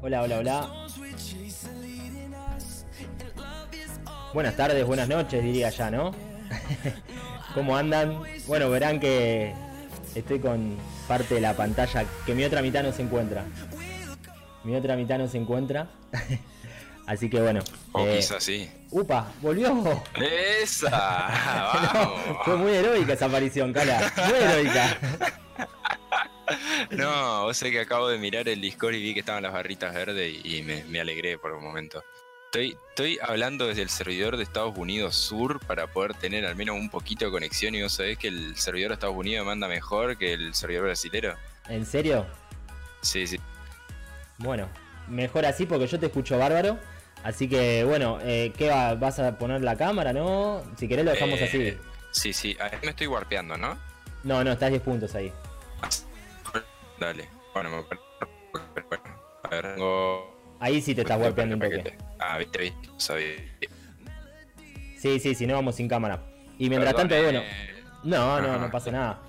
Hola, hola, hola. Buenas tardes, buenas noches, diría ya, ¿no? ¿Cómo andan? Bueno, verán que estoy con parte de la pantalla que mi otra mitad no se encuentra. Mi otra mitad no se encuentra. Así que bueno. O eh, quizás sí. ¡Upa! ¡Volvió! ¡Esa! No, fue muy heroica esa aparición, Cala. Muy heroica. No, vos sé que acabo de mirar el Discord y vi que estaban las barritas verdes y, me, me alegré por un momento. Estoy, estoy hablando desde el servidor de Estados Unidos Sur para poder tener al menos un poquito de conexión y vos sabés que el servidor de Estados Unidos manda mejor que el servidor brasilero. ¿En serio? Sí, sí. Bueno, mejor así porque yo te escucho bárbaro. Así que bueno, eh, ¿qué va? ¿Vas a poner la cámara, no? Si querés lo dejamos Eh, así. Sí, sí. Ahí me estoy warpeando, ¿no? No, no, estás 10 puntos ahí. Dale. Bueno, me... bueno. A ver, tengo... Ahí sí te estás golpeando un toque. Ah, viste, viste. Sabía. Sí, sí, si no vamos sin cámara. Y mientras Perdón, tanto, bueno. eh, No, no, no pasa nada.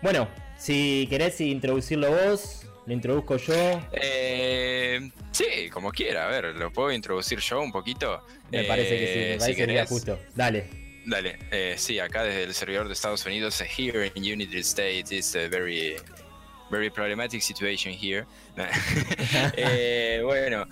Bueno, si querés introducirlo vos, lo introduzco yo. Eh, sí, como quiera. A ver, ¿lo puedo introducir yo un poquito? Me parece que sí, me Eh, parece si que sería querés. justo. Dale. Dale, eh, sí, acá desde el servidor de Estados Unidos, eh, here in United States, it's a very, very problematic situation here. Eh, bueno,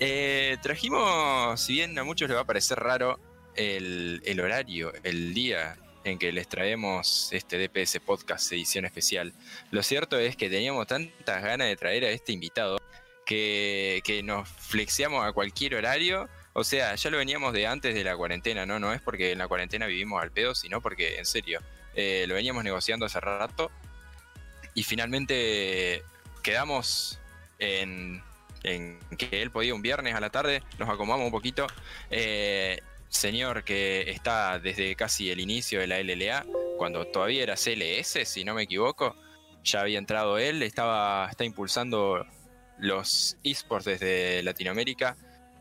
eh, trajimos, si bien a muchos les va a parecer raro, el, el horario, el día en que les traemos este DPS Podcast edición especial. Lo cierto es que teníamos tantas ganas de traer a este invitado que, que nos flexiamos a cualquier horario. O sea, ya lo veníamos de antes de la cuarentena, ¿no? No es porque en la cuarentena vivimos al pedo, sino porque, en serio, eh, lo veníamos negociando hace rato. Y finalmente quedamos en, que él podía un viernes a la tarde, nos acomodamos un poquito. Eh, señor que está desde casi el inicio de la LLA, cuando todavía era CLS, si no me equivoco, ya había entrado él, estaba, está impulsando los esports desde Latinoamérica.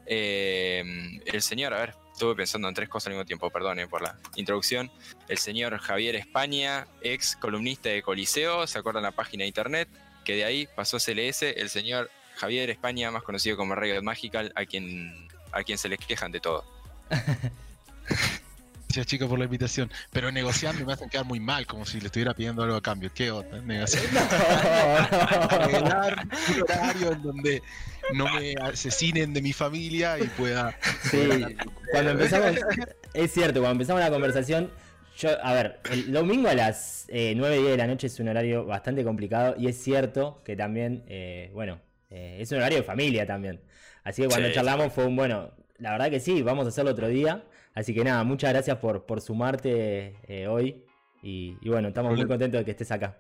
Eh, el señor, a ver, estuve pensando en tres cosas al mismo tiempo, perdone por la introducción. El señor Javier España, ex columnista de Coliseo, se acuerdan la página de internet, que de ahí pasó a CLS, el señor Javier España, más conocido como Riot Magical, a quien, a quien se le quejan de todo. Gracias chicos por la invitación. Pero negociando me hacen quedar muy mal, como si le estuviera pidiendo algo a cambio. ¿Qué onda? Negociando. Arreglar un horario en donde no me asesinen de mi familia y pueda. Sí, cuando empezamos, es cierto, cuando empezamos la conversación, yo, a ver, el domingo a las eh, 9 10 de la noche es un horario bastante complicado y es cierto que también, eh, bueno, eh, es un horario de familia también. Así que cuando Sí, charlamos fue un, bueno, la verdad que sí, vamos a hacerlo otro día. Así que nada, muchas gracias por, por sumarte eh, hoy y, y bueno, estamos muy Problema. contentos de que estés acá.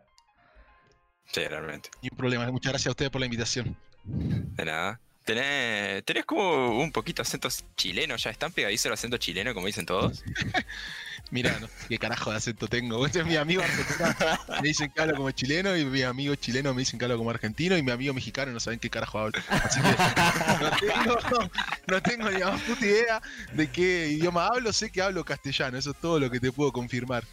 Sí, realmente. Ni un problema. Muchas gracias a ustedes por la invitación. De nada. Tenés, tenés como un poquito acento chileno, ya están pegadizo el acento chileno, como dicen todos. Mira, no sé qué carajo de acento tengo. Este es mi amigo argentino. Me dicen que hablo como chileno y mi amigo chileno me dicen que hablo como argentino y mi amigo mexicano no saben qué carajo hablo. Así que no tengo, no tengo ni la más puta idea de qué idioma hablo. Sé que hablo castellano, eso es todo lo que te puedo confirmar.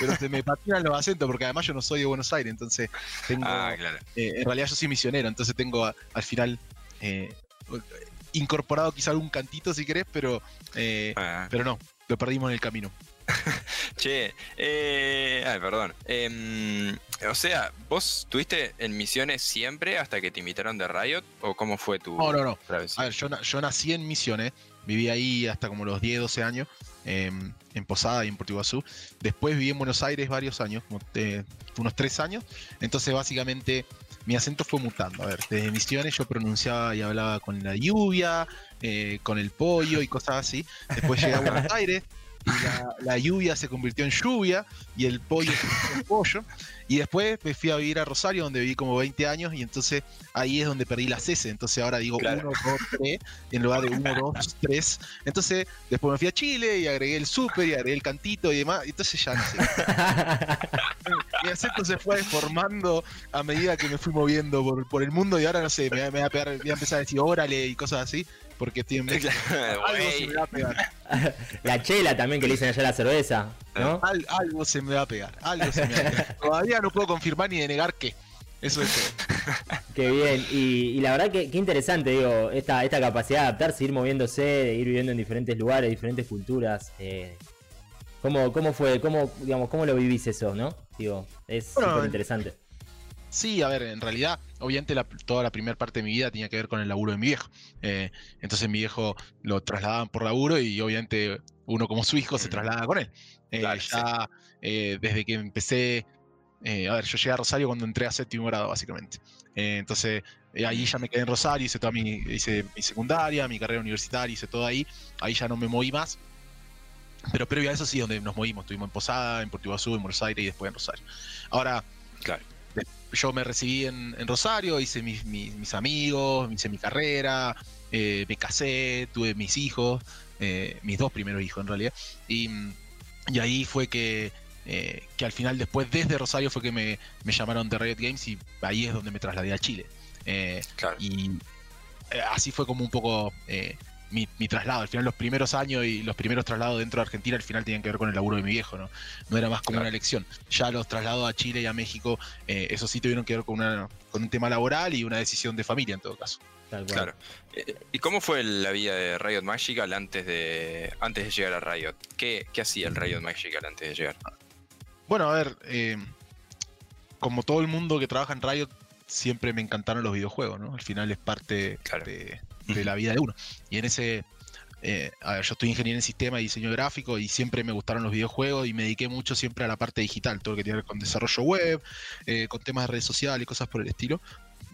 Pero se me patinan los acentos porque además yo no soy de Buenos Aires, entonces tengo. Ah, claro. eh, en realidad yo soy misionero, entonces tengo a- al final eh, incorporado quizá algún cantito si querés, pero, eh, Ah. pero no, lo perdimos en el camino. Che, eh, ay, perdón. Em, o sea, ¿vos estuviste en misiones siempre hasta que te invitaron de Riot? ¿O cómo fue tu No, no, no. travesía? A ver, yo, yo nací en Misiones, viví ahí hasta como los 10, 12 años, em, en Posada y en Puerto Iguazú. Después viví en Buenos Aires varios años, te- unos 3 años. Entonces, básicamente, mi acento fue mutando. A ver, desde Misiones yo pronunciaba y hablaba con la lluvia, eh, con el pollo y cosas así. Después llegué a Buenos Aires. Y la, lluvia se convirtió en lluvia y el pollo se convirtió en pollo. Y después me fui a vivir a Rosario, donde viví como 20 años, y entonces ahí es donde perdí las S. Entonces ahora digo Claro. 1, 2, 3, en lugar de 1, 2, 3. Entonces después me fui a Chile y agregué el súper y agregué el cantito y demás. y Entonces ya no sé. Mi acento se fue deformando a medida que me fui moviendo por, por el mundo y ahora no sé, me, va- me va a pegar, voy a empezar a decir órale y cosas así, porque estoy en México. Algo se me va a pegar. La chela también que le dicen allá a la cerveza, ¿no? Al- algo se me va a pegar. Algo se me va a pegar. Todavía no puedo confirmar ni denegar qué. Eso es todo. Qué bien. Y, la verdad que, interesante, digo, esta, esta capacidad de adaptarse, ir moviéndose, de ir viviendo en diferentes lugares, diferentes culturas. Eh, ¿cómo, ¿Cómo fue? ¿Cómo, digamos, cómo lo vivís eso, no? Digo, es súper interesante. Sí, a ver, en realidad, obviamente toda la primera parte de mi vida tenía que ver con el laburo de mi viejo. Eh, entonces mi viejo lo trasladaban por laburo y obviamente uno como su hijo se mm. traslada con él. Eh, ya desde que empecé eh, a ver, yo llegué a Rosario cuando entré a séptimo grado, básicamente. Eh, entonces, eh, ahí ya me quedé en Rosario, hice toda mi, hice mi secundaria, mi carrera universitaria, hice todo ahí. Ahí ya no me moví más. Pero previo a eso sí, donde nos movimos. Estuvimos en Posada, en Puerto Iguazú, en Buenos Aires y después en Rosario. Ahora, claro. yo me recibí en, Rosario, hice mis, mis, amigos, hice mi carrera, me casé, tuve mis hijos, mis dos primeros hijos en realidad. Y, y ahí fue que eh, que al final después desde Rosario fue que me, llamaron de Riot Games y ahí es donde me trasladé a Chile. Eh, y eh, así fue como un poco mi, traslado. Al final los primeros años y los primeros traslados dentro de Argentina al final tenían que ver con el laburo de mi viejo, ¿no? No era más como una elección. Ya los traslados a Chile y a México, eso sí tuvieron que ver con, una, con un tema laboral y una decisión de familia en todo caso. Claro. ¿Y cómo fue la vida de Riot Magical antes de, antes de llegar a Riot? ¿Qué, qué hacía el Riot Magical antes de llegar? Bueno, a ver, eh, como todo el mundo que trabaja en Riot, siempre me encantaron los videojuegos, ¿no? Al final es parte de, la vida de uno. Y en ese, eh, a ver, yo estoy ingeniero en sistema y diseño gráfico y siempre me gustaron los videojuegos y me dediqué mucho siempre a la parte digital, todo lo que tiene que ver con desarrollo web, eh, con temas de redes sociales y cosas por el estilo,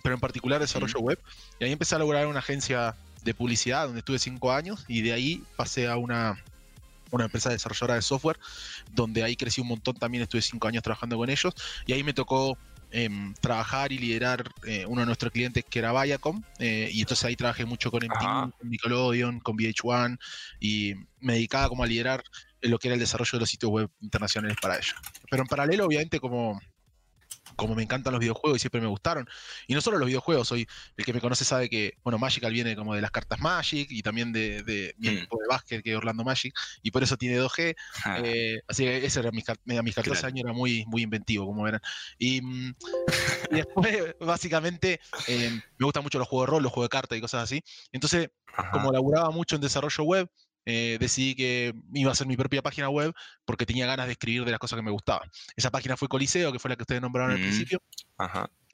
pero en particular desarrollo web. Y ahí empecé a lograr una agencia de publicidad donde estuve cinco años y de ahí pasé a una una empresa desarrolladora de software, donde ahí crecí un montón, también estuve cinco años trabajando con ellos, y ahí me tocó em, trabajar y liderar eh, uno de nuestros clientes que era Viacom, eh, y entonces ahí trabajé mucho con MTV, con Nickelodeon, con VH1, y me dedicaba como a liderar lo que era el desarrollo de los sitios web internacionales para ellos. Pero en paralelo, obviamente, como como me encantan los videojuegos y siempre me gustaron. Y no solo los videojuegos, soy el que me conoce sabe que, bueno, Magical viene como de las cartas Magic y también de, mi mm. equipo de básquet que es Orlando Magic, y por eso tiene 2G. Ah. Eh, así que ese era mis, mis 14 años, era muy, muy inventivo, como verán. Y, mm, después, básicamente, eh, me gustan mucho los juegos de rol, los juegos de cartas y cosas así. Entonces, como laburaba mucho en desarrollo web, eh, decidí que iba a hacer mi propia página web porque tenía ganas de escribir de las cosas que me gustaban. Esa página fue Coliseo, que fue la que ustedes nombraron al mm, principio.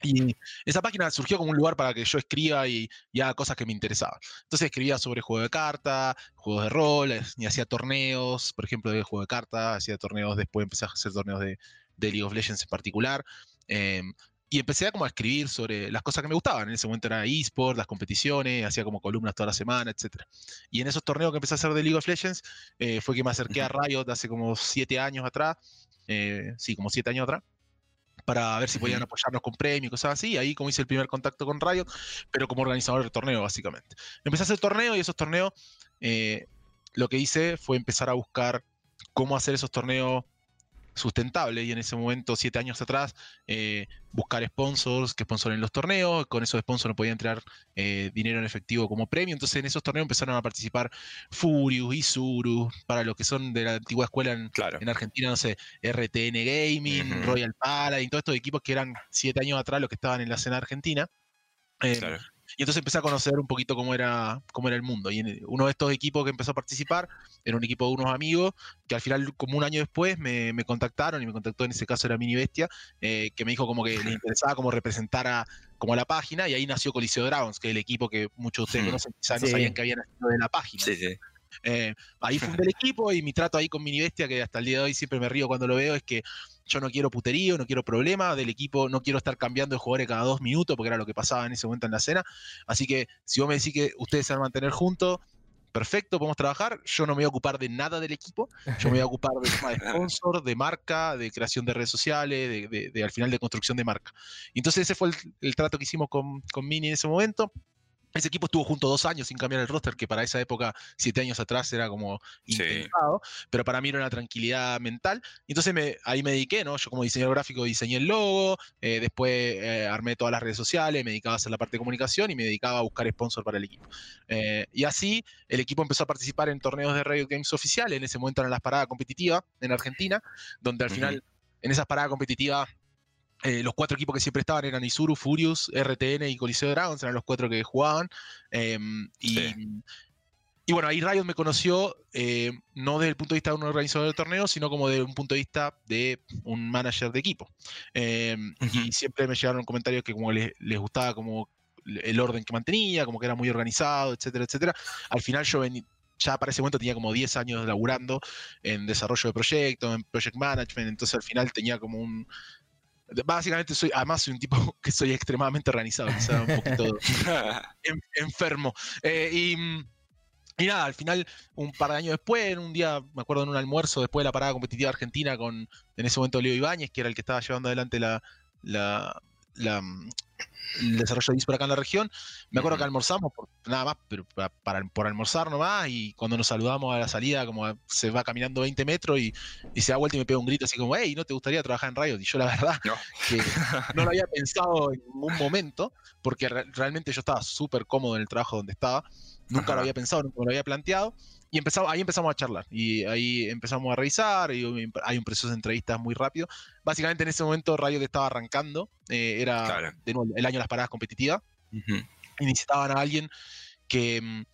Y esa página surgió como un lugar para que yo escriba y, haga cosas que me interesaban. Entonces escribía sobre juegos de cartas, juegos de rol, y hacía torneos, por ejemplo, de juego de cartas, hacía torneos, después empecé a hacer torneos de, League of Legends en particular. Em, y empecé a como a escribir sobre las cosas que me gustaban. En ese momento era eSport, las competiciones, hacía como columnas toda la semana, etc. Y en esos torneos que empecé a hacer de League of Legends eh, fue que me acerqué a Riot hace como siete años atrás, eh, sí, como siete años atrás, para ver si podían apoyarnos con premios y cosas así. Ahí como hice el primer contacto con Riot, pero como organizador de torneo, básicamente. Empecé a hacer torneos y esos torneos, eh, lo que hice fue empezar a buscar cómo hacer esos torneos sustentable y en ese momento, siete años atrás, eh, buscar sponsors que sponsoren los torneos, con esos sponsors no podían entrar eh, dinero en efectivo como premio, entonces en esos torneos empezaron a participar Furious, Isuru, para los que son de la antigua escuela en, en Argentina, no sé, RTN Gaming, Royal Pala y todos estos equipos que eran siete años atrás los que estaban en la escena argentina. Eh, y entonces empecé a conocer un poquito cómo era, cómo era el mundo. Y uno de estos equipos que empezó a participar era un equipo de unos amigos que al final, como un año después, me, contactaron y me contactó en ese caso era Mini Bestia, eh, que me dijo como que le interesaba como representar a, como la página y ahí nació Coliseo Dragons, que es el equipo que muchos de ustedes hmm. conocen, quizás no sabían que había nacido de la página. Sí, sí. Eh, ahí fundé el equipo y mi trato ahí con Mini Bestia, que hasta el día de hoy siempre me río cuando lo veo, es que yo no quiero puterío, no quiero problema del equipo, no quiero estar cambiando de jugadores cada dos minutos, porque era lo que pasaba en ese momento en la escena. Así que si vos me decís que ustedes se van a mantener juntos, perfecto, podemos trabajar. Yo no me voy a ocupar de nada del equipo. Yo me voy a ocupar de tema de sponsor, de marca, de creación de redes sociales, de, al final de construcción de marca. entonces ese fue el, trato que hicimos con, con Mini en ese momento. Ese equipo estuvo junto dos años sin cambiar el roster, que para esa época, siete años atrás, era como intentado, pero para mí era una tranquilidad mental. entonces me, ahí me dediqué, ¿no? Yo como diseñador gráfico diseñé el logo, eh, después eh, armé todas las redes sociales, me dedicaba a hacer la parte de comunicación y me dedicaba a buscar sponsor para el equipo. Eh, y así el equipo empezó a participar en torneos de Riot Games oficiales, en ese momento eran las paradas competitivas en Argentina, donde al final, en esas paradas competitivas eh, los cuatro equipos que siempre estaban eran Isuru, Furious, RTN y Coliseo Dragons, eran los cuatro que jugaban. Em, y, y, bueno, ahí Riot me conoció eh, no desde el punto de vista de un organizador del torneo, sino como desde un punto de vista de un manager de equipo. Em, y siempre me llegaron comentarios que como les, les, gustaba como el orden que mantenía, como que era muy organizado, etcétera, etcétera. Al final yo ya para ese momento tenía como 10 años laburando en desarrollo de proyectos, en project management, entonces al final tenía como un, Básicamente soy, además soy un tipo que soy extremadamente organizado, quizá un poquito enfermo. Eh, y, nada, al final, un par de años después, en un día, me acuerdo en un almuerzo después de la parada competitiva argentina con, en ese momento, Leo Ibáñez, que era el que estaba llevando adelante la, la, el desarrollo de eSport acá en la región. Me acuerdo que almorzamos, por, nada más, pero para, por almorzar nomás, y cuando nos saludamos a la salida, como se va caminando 20 metros y, se da vuelta y me pega un grito así como, hey, ¿no te gustaría trabajar en Riot? Y yo la verdad no. que no lo había pensado en ningún momento, porque realmente yo estaba súper cómodo en el trabajo donde estaba, nunca lo había pensado, nunca lo había planteado. Y empezamos, ahí empezamos a charlar y ahí empezamos a revisar y hay un proceso de entrevistas muy rápido. Básicamente en ese momento Riot estaba arrancando, eh, era de nuevo, el año las paradas competitivas y necesitaban a alguien que, mm,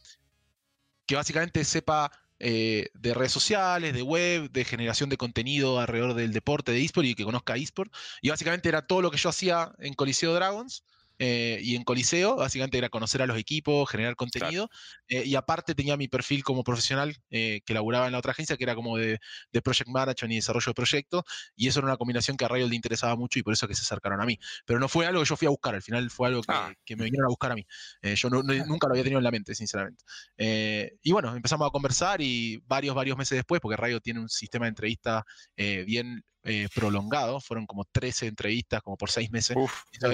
que básicamente sepa eh, de redes sociales, de web, de generación de contenido alrededor del deporte de eSport y que conozca eSport. Y básicamente era todo lo que yo hacía en Coliseo Dragons, eh, y en Coliseo, básicamente era conocer a los equipos, generar contenido, eh, y aparte tenía mi perfil como profesional eh, que laburaba en la otra agencia, que era como de, Project Management y desarrollo de proyectos, y eso era una combinación que a Rayo le interesaba mucho y por eso que se acercaron a mí. Pero no fue algo que yo fui a buscar, al final fue algo que, ah. me vinieron a buscar a mí. yo nunca lo había tenido en la mente, sinceramente. y bueno, empezamos a conversar y varios, varios meses después, porque Rayo tiene un sistema de entrevista bien eh, prolongado, fueron como 13 entrevistas, como por 6 meses.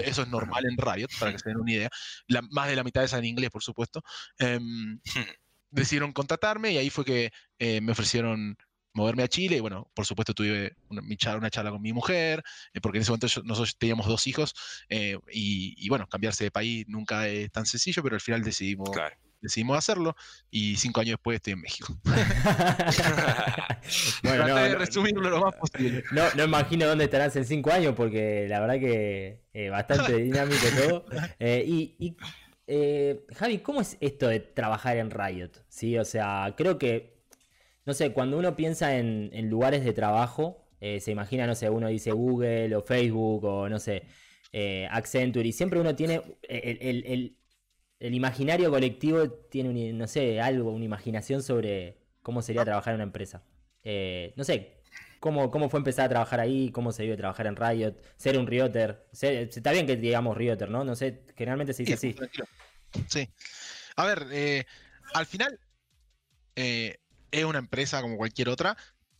eso, es normal en Riot, para que se den una idea. más de la mitad de esa en inglés, por supuesto. Em, decidieron contratarme y ahí fue que eh, me ofrecieron moverme a Chile y bueno, por supuesto tuve una, una charla con mi mujer, eh, porque en ese momento nosotros teníamos dos hijos y, y, bueno, cambiarse de país nunca es tan sencillo, pero al final decidimos claro decidimos hacerlo y cinco años después estoy en México. bueno, no, de resumirlo lo más posible. No, no imagino dónde estarás en cinco años porque la verdad que eh, bastante dinámico todo. Eh, y, eh, Javi, ¿cómo es esto de trabajar en Riot? ¿Sí? O sea, creo que, no sé, cuando uno piensa en, lugares de trabajo, se imagina, no sé, uno dice Google o Facebook o no sé, Accenture, y siempre uno tiene el el imaginario colectivo tiene, no sé, algo, una imaginación sobre cómo sería trabajar en una empresa. Eh, no sé, ¿cómo, ¿cómo fue empezar a trabajar ahí? ¿Cómo se vive trabajar en Riot? Ser un Rioter. está bien que digamos Rioter, ¿no? No sé, generalmente se dice así. Sí. A ver, eh, al final eh, es una empresa como cualquier otra,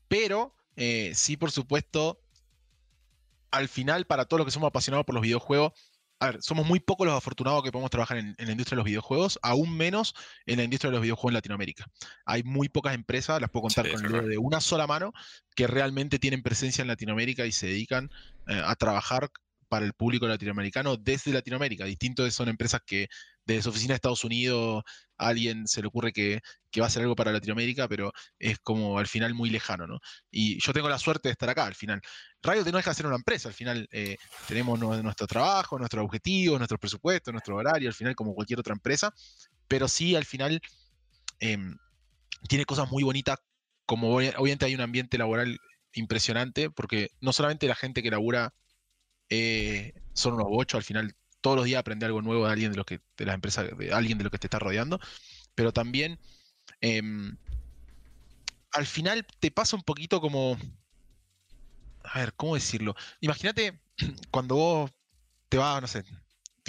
pero sí, por supuesto, al final, para todos los que somos apasionados por los videojuegos, a ver, somos muy pocos los afortunados que podemos trabajar en, la industria de los videojuegos, aún menos en la industria de los videojuegos en Latinoamérica. Hay muy pocas empresas, las puedo contar con el dedo de una sola mano, que realmente tienen presencia en Latinoamérica y se dedican eh, a trabajar para el público latinoamericano desde Latinoamérica. Distinto son empresas que desde su oficina de Estados Unidos a alguien se le ocurre que, va a hacer algo para Latinoamérica, pero es como al final muy lejano, ¿no? Y yo tengo la suerte de estar acá al final. Radio no deja de ser una empresa, al final eh, tenemos nuestro trabajo, nuestros objetivos, nuestro presupuesto, nuestro horario, al final como cualquier otra empresa, pero sí al final em, tiene cosas muy bonitas, como obviamente hay un ambiente laboral impresionante, porque no solamente la gente que labura eh, son unos bochos, al final todos los días aprende algo nuevo de alguien de los que, de las empresas, de alguien de lo que te está rodeando, pero también em, al final te pasa un poquito como, a ver, ¿cómo decirlo? Imagínate cuando vos te vas, no sé,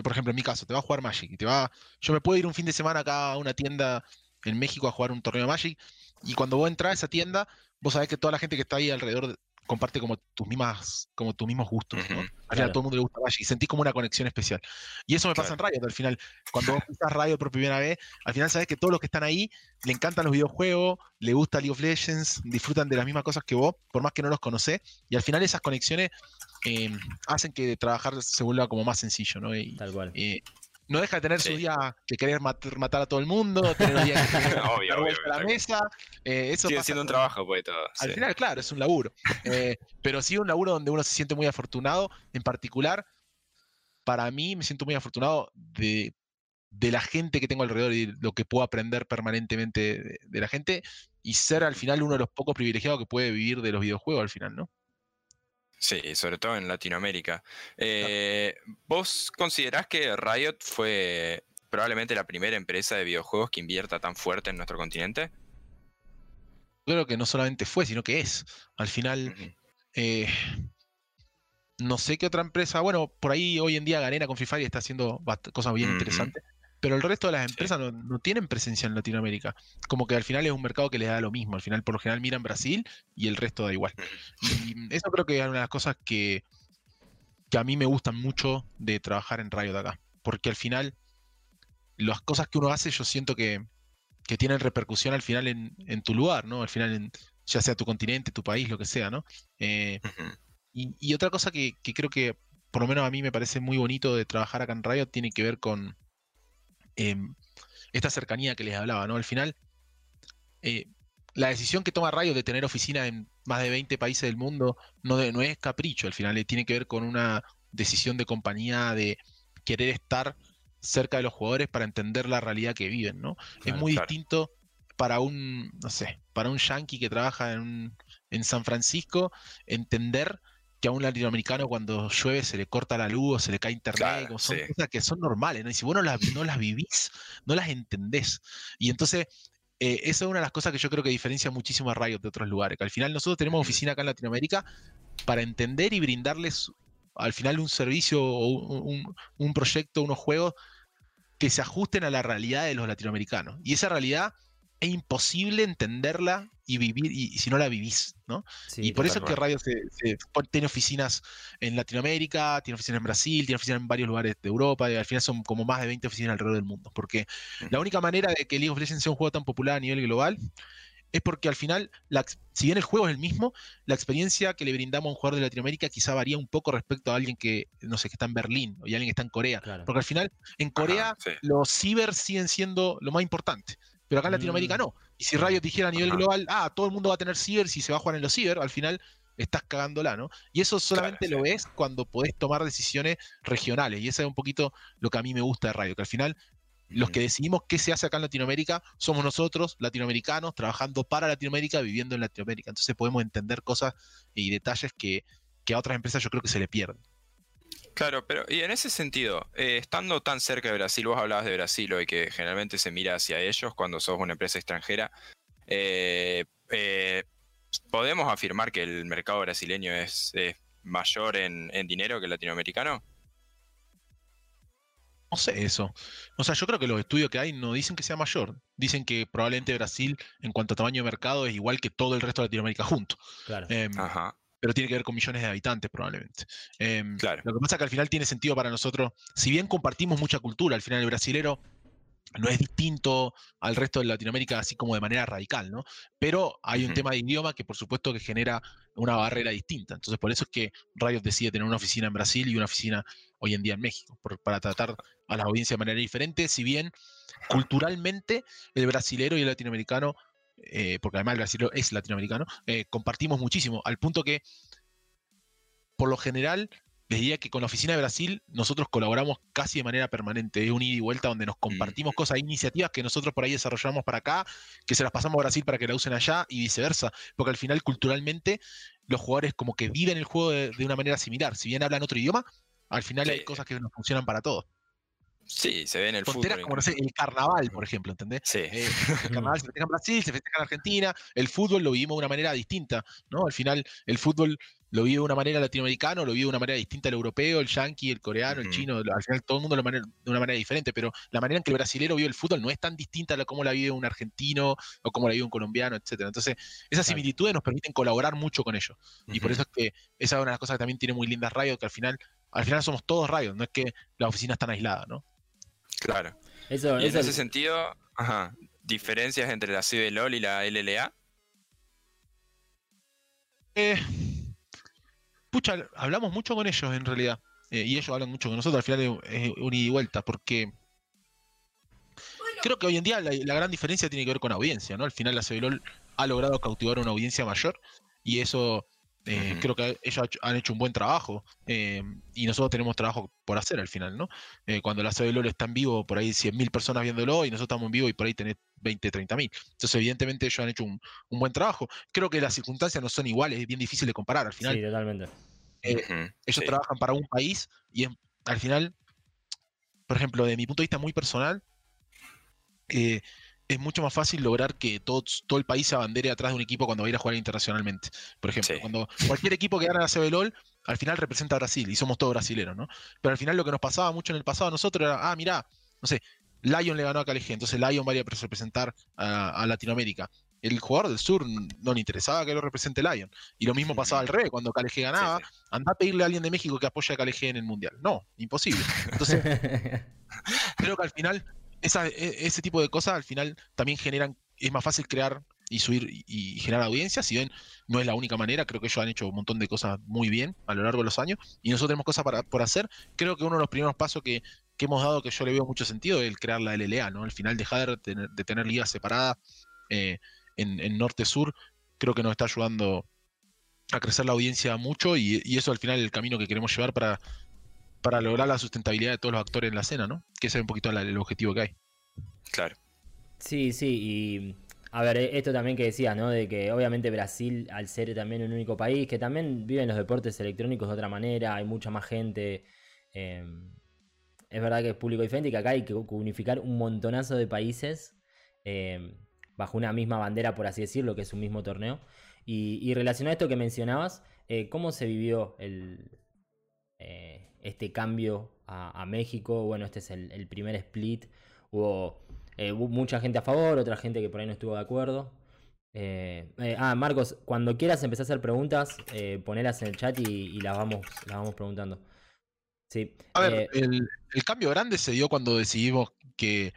por ejemplo, en mi caso, te vas a jugar Magic y te va, yo me puedo ir un fin de semana acá a una tienda en México a jugar un torneo de Magic y cuando vos entras a esa tienda, vos sabés que toda la gente que está ahí alrededor comparte como tus mismas, como tus mismos gustos, ¿no? Al final a todo el mundo le gusta Magic y sentís como una conexión especial. Y eso me pasa en Riot, al final, cuando vos pisas Riot por primera vez, al final sabes que todos los que están ahí le encantan los videojuegos, le gusta League of Legends, disfrutan de las mismas cosas que vos, por más que no los conocés, y al final esas conexiones em, hacen que trabajar se vuelva como más sencillo, ¿no? Tal cual. Eh, no deja de tener sus días que querer matar a todo el mundo, tener los días que querer obvio, obvio, a la mesa. Eh, eso Sigue siendo un trabajo, pues todo. Al final, claro, es un laburo. Eh, pero sí un laburo donde uno se siente muy afortunado. En particular, para mí me siento muy afortunado de, de la gente que tengo alrededor y lo que puedo aprender permanentemente de, la gente y ser al final uno de los pocos privilegiados que puede vivir de los videojuegos al final, ¿no? Sí, sobre todo en Latinoamérica. Eh, ¿Vos considerás que Riot fue probablemente la primera empresa de videojuegos que invierta tan fuerte en nuestro continente? Creo que no solamente fue, sino que es. Al final, eh, no sé qué otra empresa, bueno, por ahí hoy en día Garena con Free Fire está haciendo cosas bien interesantes, pero el resto de las empresas no, tienen presencia en Latinoamérica. Como que al final es un mercado que les da lo mismo. Al final, por lo general, miran Brasil y el resto da igual. Y eso creo que es una de las cosas que, que a mí me gustan mucho de trabajar en Riot acá. Porque al final, las cosas que uno hace, yo siento que, que tienen repercusión al final en, en, tu lugar, ¿no? Al final, en, ya sea tu continente, tu país, lo que sea, ¿no? Eh, y, otra cosa que, que creo que, por lo menos a mí me parece muy bonito de trabajar acá en Riot, tiene que ver con Em, esta cercanía que les hablaba, ¿no? Al final, eh, la decisión que toma Rayo de tener oficina en más de 20 países del mundo no, no es capricho, al final tiene que ver con una decisión de compañía de querer estar cerca de los jugadores para entender la realidad que viven, ¿no? es muy distinto para un, no sé, para un yankee que trabaja en, en San Francisco, entender que a un latinoamericano cuando llueve se le corta la luz o se le cae internet, son cosas que son normales, ¿no? Y si vos no las, no las vivís, no las entendés. Y entonces, eh, esa es una de las cosas que yo creo que diferencia muchísimo a Riot de otros lugares, que al final nosotros tenemos oficina acá en Latinoamérica para entender y brindarles al final un servicio o un, un proyecto, unos juegos que se ajusten a la realidad de los latinoamericanos. Y esa realidad es imposible entenderla y vivir, y, si no la vivís, ¿no? y por eso es que Radio tiene oficinas en Latinoamérica, tiene oficinas en Brasil, tiene oficinas en varios lugares de Europa, y al final son como más de 20 oficinas alrededor del mundo. Porque la única manera de que League of Legends sea un juego tan popular a nivel global es porque al final, si bien el juego es el mismo, la experiencia que le brindamos a un jugador de Latinoamérica quizá varía un poco respecto a alguien que, no sé, que está en Berlín o alguien que está en Corea. Porque al final, en Corea, los ciber siguen siendo lo más importante pero acá en Latinoamérica mm. no. Y si Riot dijera a nivel global, ah, todo el mundo va a tener ciber si se va a jugar en los ciber, al final estás cagándola, ¿no? Y eso solamente lo ves cuando podés tomar decisiones regionales. Y eso es un poquito lo que a mí me gusta de Riot, que al final los que decidimos qué se hace acá en Latinoamérica somos nosotros, latinoamericanos, trabajando para Latinoamérica, viviendo en Latinoamérica. Entonces podemos entender cosas y detalles que, que a otras empresas yo creo que se le pierden. Claro, pero y en ese sentido, eh, estando tan cerca de Brasil, vos hablabas de Brasil hoy, que generalmente se mira hacia ellos cuando sos una empresa extranjera, eh, eh, ¿podemos afirmar que el mercado brasileño es, mayor en, dinero que el latinoamericano? No sé eso. O sea, yo creo que los estudios que hay no dicen que sea mayor. Dicen que probablemente Brasil, en cuanto a tamaño de mercado, es igual que todo el resto de Latinoamérica junto. Claro. Em, Ajá pero tiene que ver con millones de habitantes probablemente. Em, claro. Lo que pasa es que al final tiene sentido para nosotros, si bien compartimos mucha cultura, al final el brasilero no es distinto al resto de Latinoamérica así como de manera radical, ¿no? Pero hay un tema de idioma que por supuesto que genera una barrera distinta. Entonces por eso es que Riot decide tener una oficina en Brasil y una oficina hoy en día en México, para tratar a la audiencia de manera diferente, si bien culturalmente el brasilero y el latinoamericano eh, porque además el brasileño es latinoamericano, eh, compartimos muchísimo, al punto que, por lo general, les diría que con la oficina de Brasil nosotros colaboramos casi de manera permanente, es un ida y vuelta donde nos compartimos cosas, iniciativas que nosotros por ahí desarrollamos para acá, que se las pasamos a Brasil para que la usen allá y viceversa, porque al final culturalmente los jugadores como que viven el juego de, una manera similar, si bien hablan otro idioma, al final hay cosas que nos funcionan para todos. Sí, se ve en el fútbol. como no sé, el carnaval, por ejemplo, ¿entendés? Sí. Eh, el carnaval se festeja en Brasil, se festeja en Argentina, el fútbol lo vivimos de una manera distinta, ¿no? Al final, el fútbol lo vive de una manera latinoamericana, lo vive de una manera distinta el europeo, el yanqui, el coreano, el chino, al final todo el mundo lo de una manera diferente, pero la manera en que el brasilero vive el fútbol no es tan distinta a como la vive un argentino o como la vive un colombiano, etcétera. Entonces, esas similitudes nos permiten colaborar mucho con ellos. Y por eso es que esa es una de las cosas que también tiene muy lindas radios, que al final, al final somos todos radios, no es que las oficinas están aisladas, ¿no? Claro. Eso, y en ese sentido, ajá, diferencias entre la CBLOL y la LLA. Eh, pucha, hablamos mucho con ellos en realidad. Eh, y ellos hablan mucho con nosotros. Al final es un ida y vuelta. Porque creo que hoy en día la, gran diferencia tiene que ver con audiencia, ¿no? Al final la CBLOL ha logrado cautivar una audiencia mayor y eso eh, creo que ellos han hecho un buen trabajo eh, y nosotros tenemos trabajo por hacer al final, ¿no? Eh, cuando la CBLOL está en vivo, por ahí 100.000 personas viéndolo y nosotros estamos en vivo y por ahí tenés 20, 30.000. Entonces, evidentemente, ellos han hecho un, buen trabajo. Creo que las circunstancias no son iguales, es bien difícil de comparar al final. Sí, totalmente. ellos trabajan para un país y al final, por ejemplo, de mi punto de vista muy personal, es mucho más fácil lograr que todo, todo el país se abandere atrás de un equipo cuando va a ir a jugar internacionalmente. Por ejemplo, cuando cualquier equipo que gana la CBLOL, al final representa a Brasil y somos todos brasileros, ¿no? Pero al final lo que nos pasaba mucho en el pasado a nosotros era, ah, mira, no sé, Lion le ganó a KLG, entonces Lion va a representar a, Latinoamérica. El jugador del sur no le interesaba que lo represente Lion. Y lo mismo pasaba al revés, cuando KLG ganaba, anda a pedirle a alguien de México que apoye a KLG en el Mundial. No, imposible. Entonces, creo que al final e, ese tipo de cosas al final también generan, es más fácil crear y subir y, generar audiencias, si bien no es la única manera, creo que ellos han hecho un montón de cosas muy bien a lo largo de los años y nosotros tenemos cosas para, por hacer. Creo que uno de los primeros pasos que, hemos dado que yo le veo mucho sentido es el crear la LLA, ¿no? Al final dejar de tener, de tener ligas separadas eh, en, norte-sur, creo que nos está ayudando a crecer la audiencia mucho y, y, eso al final es el camino que queremos llevar para, para lograr la sustentabilidad de todos los actores en la escena, ¿no? Que ese es un poquito el objetivo que hay. Claro. Sí, sí, y a ver, e, esto también que decías, ¿no? De que obviamente Brasil, al ser también un único país, que también viven los deportes electrónicos de otra manera, hay mucha más gente. Em, es verdad que es público diferente y que acá hay que unificar un montonazo de países em, bajo una misma bandera, por así decirlo, que es un mismo torneo. Y, relacionado a esto que mencionabas, eh, ¿cómo se vivió el, eh, este cambio a, México. Bueno, este es el, primer split. Eh, hubo, mucha gente a favor, otra gente que por ahí no estuvo de acuerdo. Eh, eh, ah, Marcos, cuando quieras empezar a hacer preguntas, ponelas en el chat y, las, vamos, las vamos preguntando. Sí. A ver, el, cambio grande se dio cuando decidimos que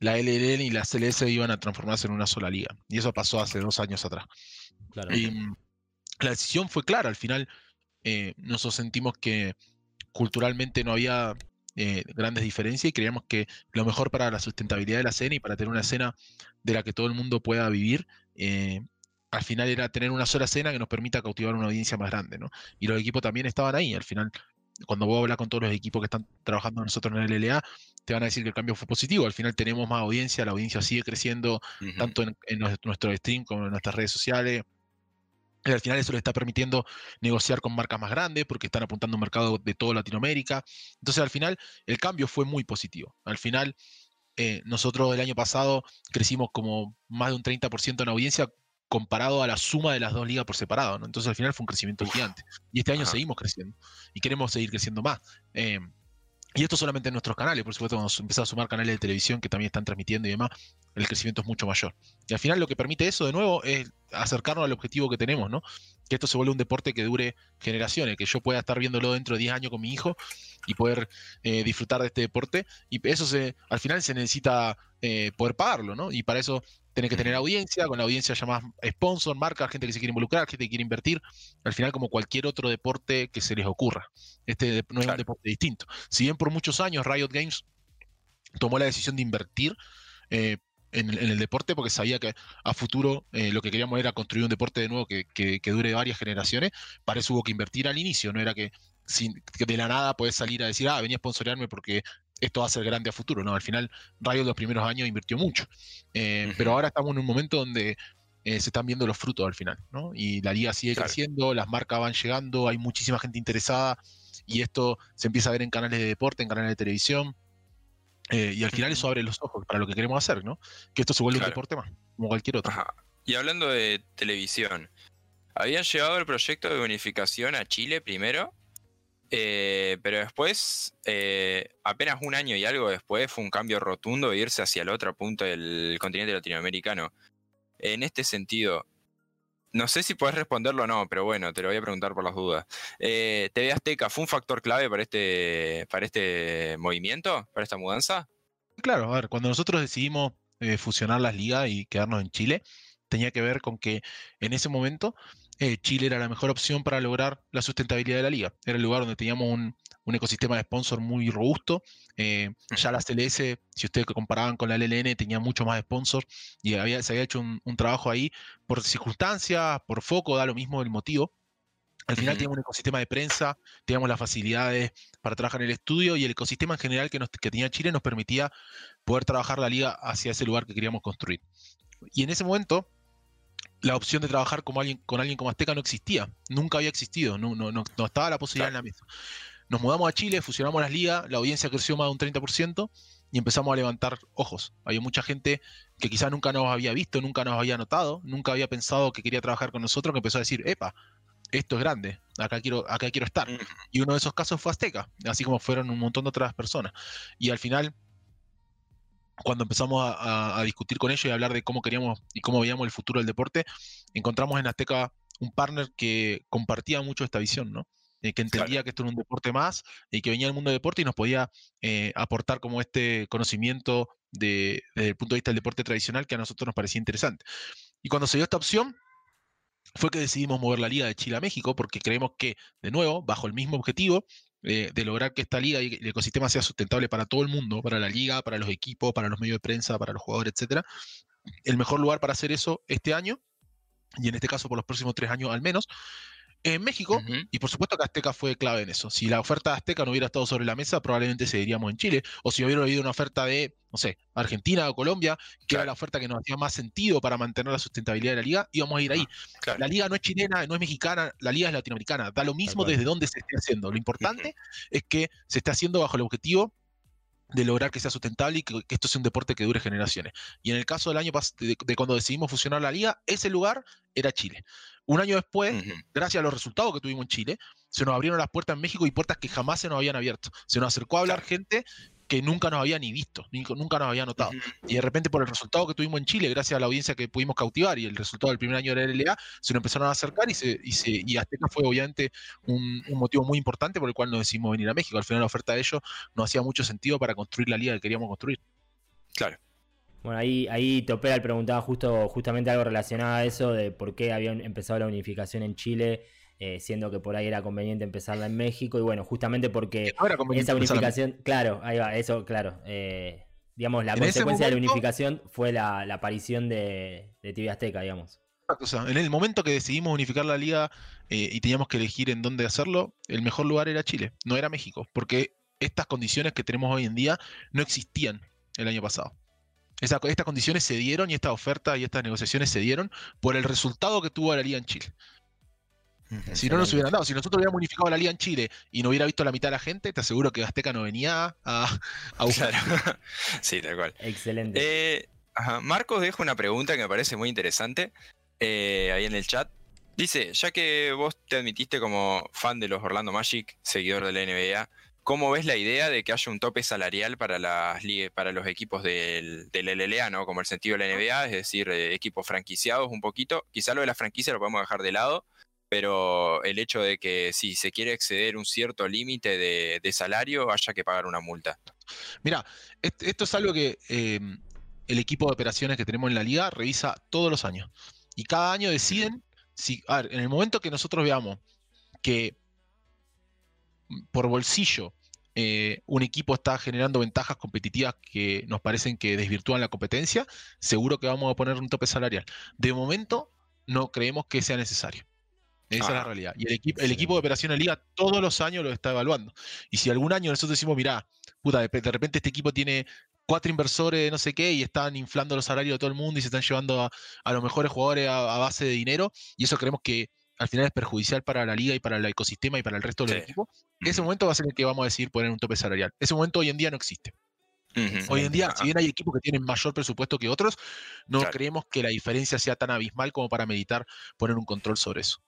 la LLN y la CLS iban a transformarse en una sola liga. Y eso pasó hace dos años atrás. Y mm, la decisión fue clara. Al final, nosotros sentimos que culturalmente no había eh, grandes diferencias y creíamos que lo mejor para la sustentabilidad de la escena y para tener una escena de la que todo el mundo pueda vivir, eh, al final era tener una sola escena que nos permita cautivar una audiencia más grande, ¿no? Y los equipos también estaban ahí, al final, cuando vos hablas con todos los equipos que están trabajando nosotros en el LLA, te van a decir que el cambio fue positivo, al final tenemos más audiencia, la audiencia sigue creciendo, tanto en, en nuestro stream como en nuestras redes sociales, y al final eso le está permitiendo negociar con marcas más grandes porque están apuntando a un mercado de toda Latinoamérica. Entonces al final el cambio fue muy positivo. Al final eh, nosotros el año pasado crecimos como más de un 30% en audiencia comparado a la suma de las dos ligas por separado. Entonces al final fue un crecimiento gigante. Y este año seguimos creciendo y queremos seguir creciendo más. Eh, y esto solamente en nuestros canales, por supuesto, cuando empezamos a sumar canales de televisión que también están transmitiendo y demás, el crecimiento es mucho mayor. Y al final lo que permite eso, de nuevo, es acercarnos al objetivo que tenemos, ¿no? Que esto se vuelva un deporte que dure generaciones, que yo pueda estar viéndolo dentro de 10 años con mi hijo y poder eh, disfrutar de este deporte. Y eso se, al final se necesita eh, poder pagarlo, ¿no? Y para eso tenés que tener audiencia, con la audiencia llamás sponsor, marca, gente que se quiere involucrar, gente que quiere invertir, al final como cualquier otro deporte que se les ocurra. Este no es un deporte distinto. Si bien por muchos años Riot Games tomó la decisión de invertir eh, en, el deporte porque sabía que a futuro eh, lo que queríamos era construir un deporte de nuevo que, dure varias generaciones, para eso hubo que invertir al inicio, no era que, sin, de la nada puedes salir a decir, ah, venía a sponsorearme porque esto va a ser grande a futuro, no, al final Riot los primeros años invirtió mucho, eh, pero ahora estamos en un momento donde se están viendo los frutos al final, ¿no? Y la liga sigue creciendo, las marcas van llegando, hay muchísima gente interesada y esto se empieza a ver en canales de deporte, en canales de televisión. Eh, y al final eso abre los ojos para lo que queremos hacer, ¿no? Que esto se vuelva un deporte más, como cualquier otro. Y hablando de televisión, habían llevado el proyecto de unificación a Chile primero, eh, pero después, eh, apenas un año y algo después, fue un cambio rotundo de irse hacia el otro punto del continente latinoamericano. En este sentido, no sé si puedes responderlo o no, pero bueno, te lo voy a preguntar por las dudas. Eh, ¿TV Azteca fue un factor clave para este, para este movimiento, para esta mudanza? Claro, a ver, cuando nosotros decidimos eh, fusionar las ligas y quedarnos en Chile, tenía que ver con que en ese momento eh, Chile era la mejor opción para lograr la sustentabilidad de la liga. Era el lugar donde teníamos un, un ecosistema de sponsor muy robusto. Eh, ya la CLS, si ustedes comparaban con la LLN, tenía mucho más sponsor y había, se había hecho un, trabajo ahí por circunstancias, por foco, da lo mismo el motivo. Al final teníamos un ecosistema de prensa, teníamos las facilidades para trabajar en el estudio y el ecosistema en general que, que tenía Chile nos permitía poder trabajar la liga hacia ese lugar que queríamos construir. Y en ese momento, la opción de trabajar como alguien, con alguien como Azteca no existía, nunca había existido, no, no, no, estaba la posibilidad en la mesa. Nos mudamos a Chile, fusionamos las ligas, la audiencia creció más de un 30% y empezamos a levantar ojos. Había mucha gente que quizás nunca nos había visto, nunca nos había notado, nunca había pensado que quería trabajar con nosotros, que empezó a decir, epa, esto es grande, acá quiero, acá quiero estar. Y uno de esos casos fue Azteca, así como fueron un montón de otras personas. Y al final cuando empezamos a, discutir con ellos y a hablar de cómo queríamos y cómo veíamos el futuro del deporte, encontramos en Azteca un partner que compartía mucho esta visión, ¿no? Eh, que entendía que esto era un deporte más y que venía del mundo del deporte y nos podía eh, aportar como este conocimiento de, desde el punto de vista del deporte tradicional que a nosotros nos parecía interesante. Y cuando se dio esta opción, fue que decidimos mover la liga de Chile a México porque creemos que, de nuevo, bajo el mismo objetivo, de lograr que esta liga y el ecosistema sea sustentable para todo el mundo, para la liga, para los equipos, para los medios de prensa, para los jugadores, etcétera. El mejor lugar para hacer eso este año, y en este caso por los próximos tres años al menos, en México, y por supuesto que Azteca fue clave en eso. Si la oferta de Azteca no hubiera estado sobre la mesa, probablemente seguiríamos en Chile, o si hubiera habido una oferta de, no sé, Argentina o Colombia, que era la oferta que nos hacía más sentido para mantener la sustentabilidad de la liga, íbamos a ir ahí. Ah, la liga no es chilena, no es mexicana, la liga es latinoamericana, da lo mismo desde dónde se esté haciendo. Lo importante es que se esté haciendo bajo el objetivo de lograr que sea sustentable y que, esto sea un deporte que dure generaciones. Y en el caso del año de, de, cuando decidimos fusionar la liga, ese lugar era Chile. Un año después, gracias a los resultados que tuvimos en Chile, se nos abrieron las puertas en México y puertas que jamás se nos habían abierto. Se nos acercó a hablar gente que nunca nos había ni visto, nunca nos había notado. Y de repente por el resultado que tuvimos en Chile, gracias a la audiencia que pudimos cautivar y el resultado del primer año de la LLA, se nos empezaron a acercar y, se, y, se, y Azteca fue obviamente un, motivo muy importante por el cual nos decidimos venir a México. Al final la oferta de ellos no hacía mucho sentido para construir la liga que queríamos construir. Claro. Bueno, ahí, ahí Topera preguntaba justo, justamente algo relacionado a eso de por qué habían empezado la unificación en Chile, eh, siendo que por ahí era conveniente empezarla en México. Y bueno, justamente porque esa unificación, claro, ahí va, eso, claro. Eh, digamos, la consecuencia de la unificación fue la, aparición de, de TV Azteca, digamos. en el momento que decidimos unificar la liga eh, y teníamos que elegir en dónde hacerlo, el mejor lugar era Chile, no era México, porque estas condiciones que tenemos hoy en día no existían el año pasado estas condiciones se dieron y esta oferta y estas negociaciones se dieron por el resultado que tuvo la liga en Chile. Si no nos hubieran dado, si nosotros hubiéramos unificado la liga en Chile y no hubiera visto la mitad de la gente, te aseguro que Azteca no venía a, a sí, tal cual. Excelente. Eh, Marcos deja una pregunta que me parece muy interesante eh, ahí en el chat. Dice, ya que vos te admitiste como fan de los Orlando Magic, seguidor de la NBA, ¿Cómo ves la idea de que haya un tope salarial para las para los equipos del, LLA, ¿no? Como el sentido de la NBA, es decir, eh, equipos franquiciados un poquito. Quizá lo de la franquicia lo podemos dejar de lado, pero el hecho de que si se quiere exceder un cierto límite de, salario, haya que pagar una multa. Mira, esto es algo que em, el equipo de operaciones que tenemos en la liga revisa todos los años. Y cada año deciden, si, a ver, en el momento que nosotros veamos que por bolsillo eh, un equipo está generando ventajas competitivas que nos parecen que desvirtúan la competencia, seguro que vamos a poner un tope salarial. De momento, no creemos que sea necesario. Esa es la ah, realidad. Y el, equipo, el equipo de operación de liga todos los años lo está evaluando. Y si algún año nosotros decimos, mira, puta, de, repente este equipo tiene cuatro inversores de no sé qué y están inflando los salarios de todo el mundo y se están llevando a, los mejores jugadores a, base de dinero, y eso creemos que al final es perjudicial para la liga y para el ecosistema y para el resto del equipo, ese momento va a ser el que vamos a decidir poner un tope salarial. Ese momento hoy en día no existe. Hoy en día, si bien hay equipos que tienen mayor presupuesto que otros, no creemos que la diferencia sea tan abismal como para meditar poner un control sobre eso.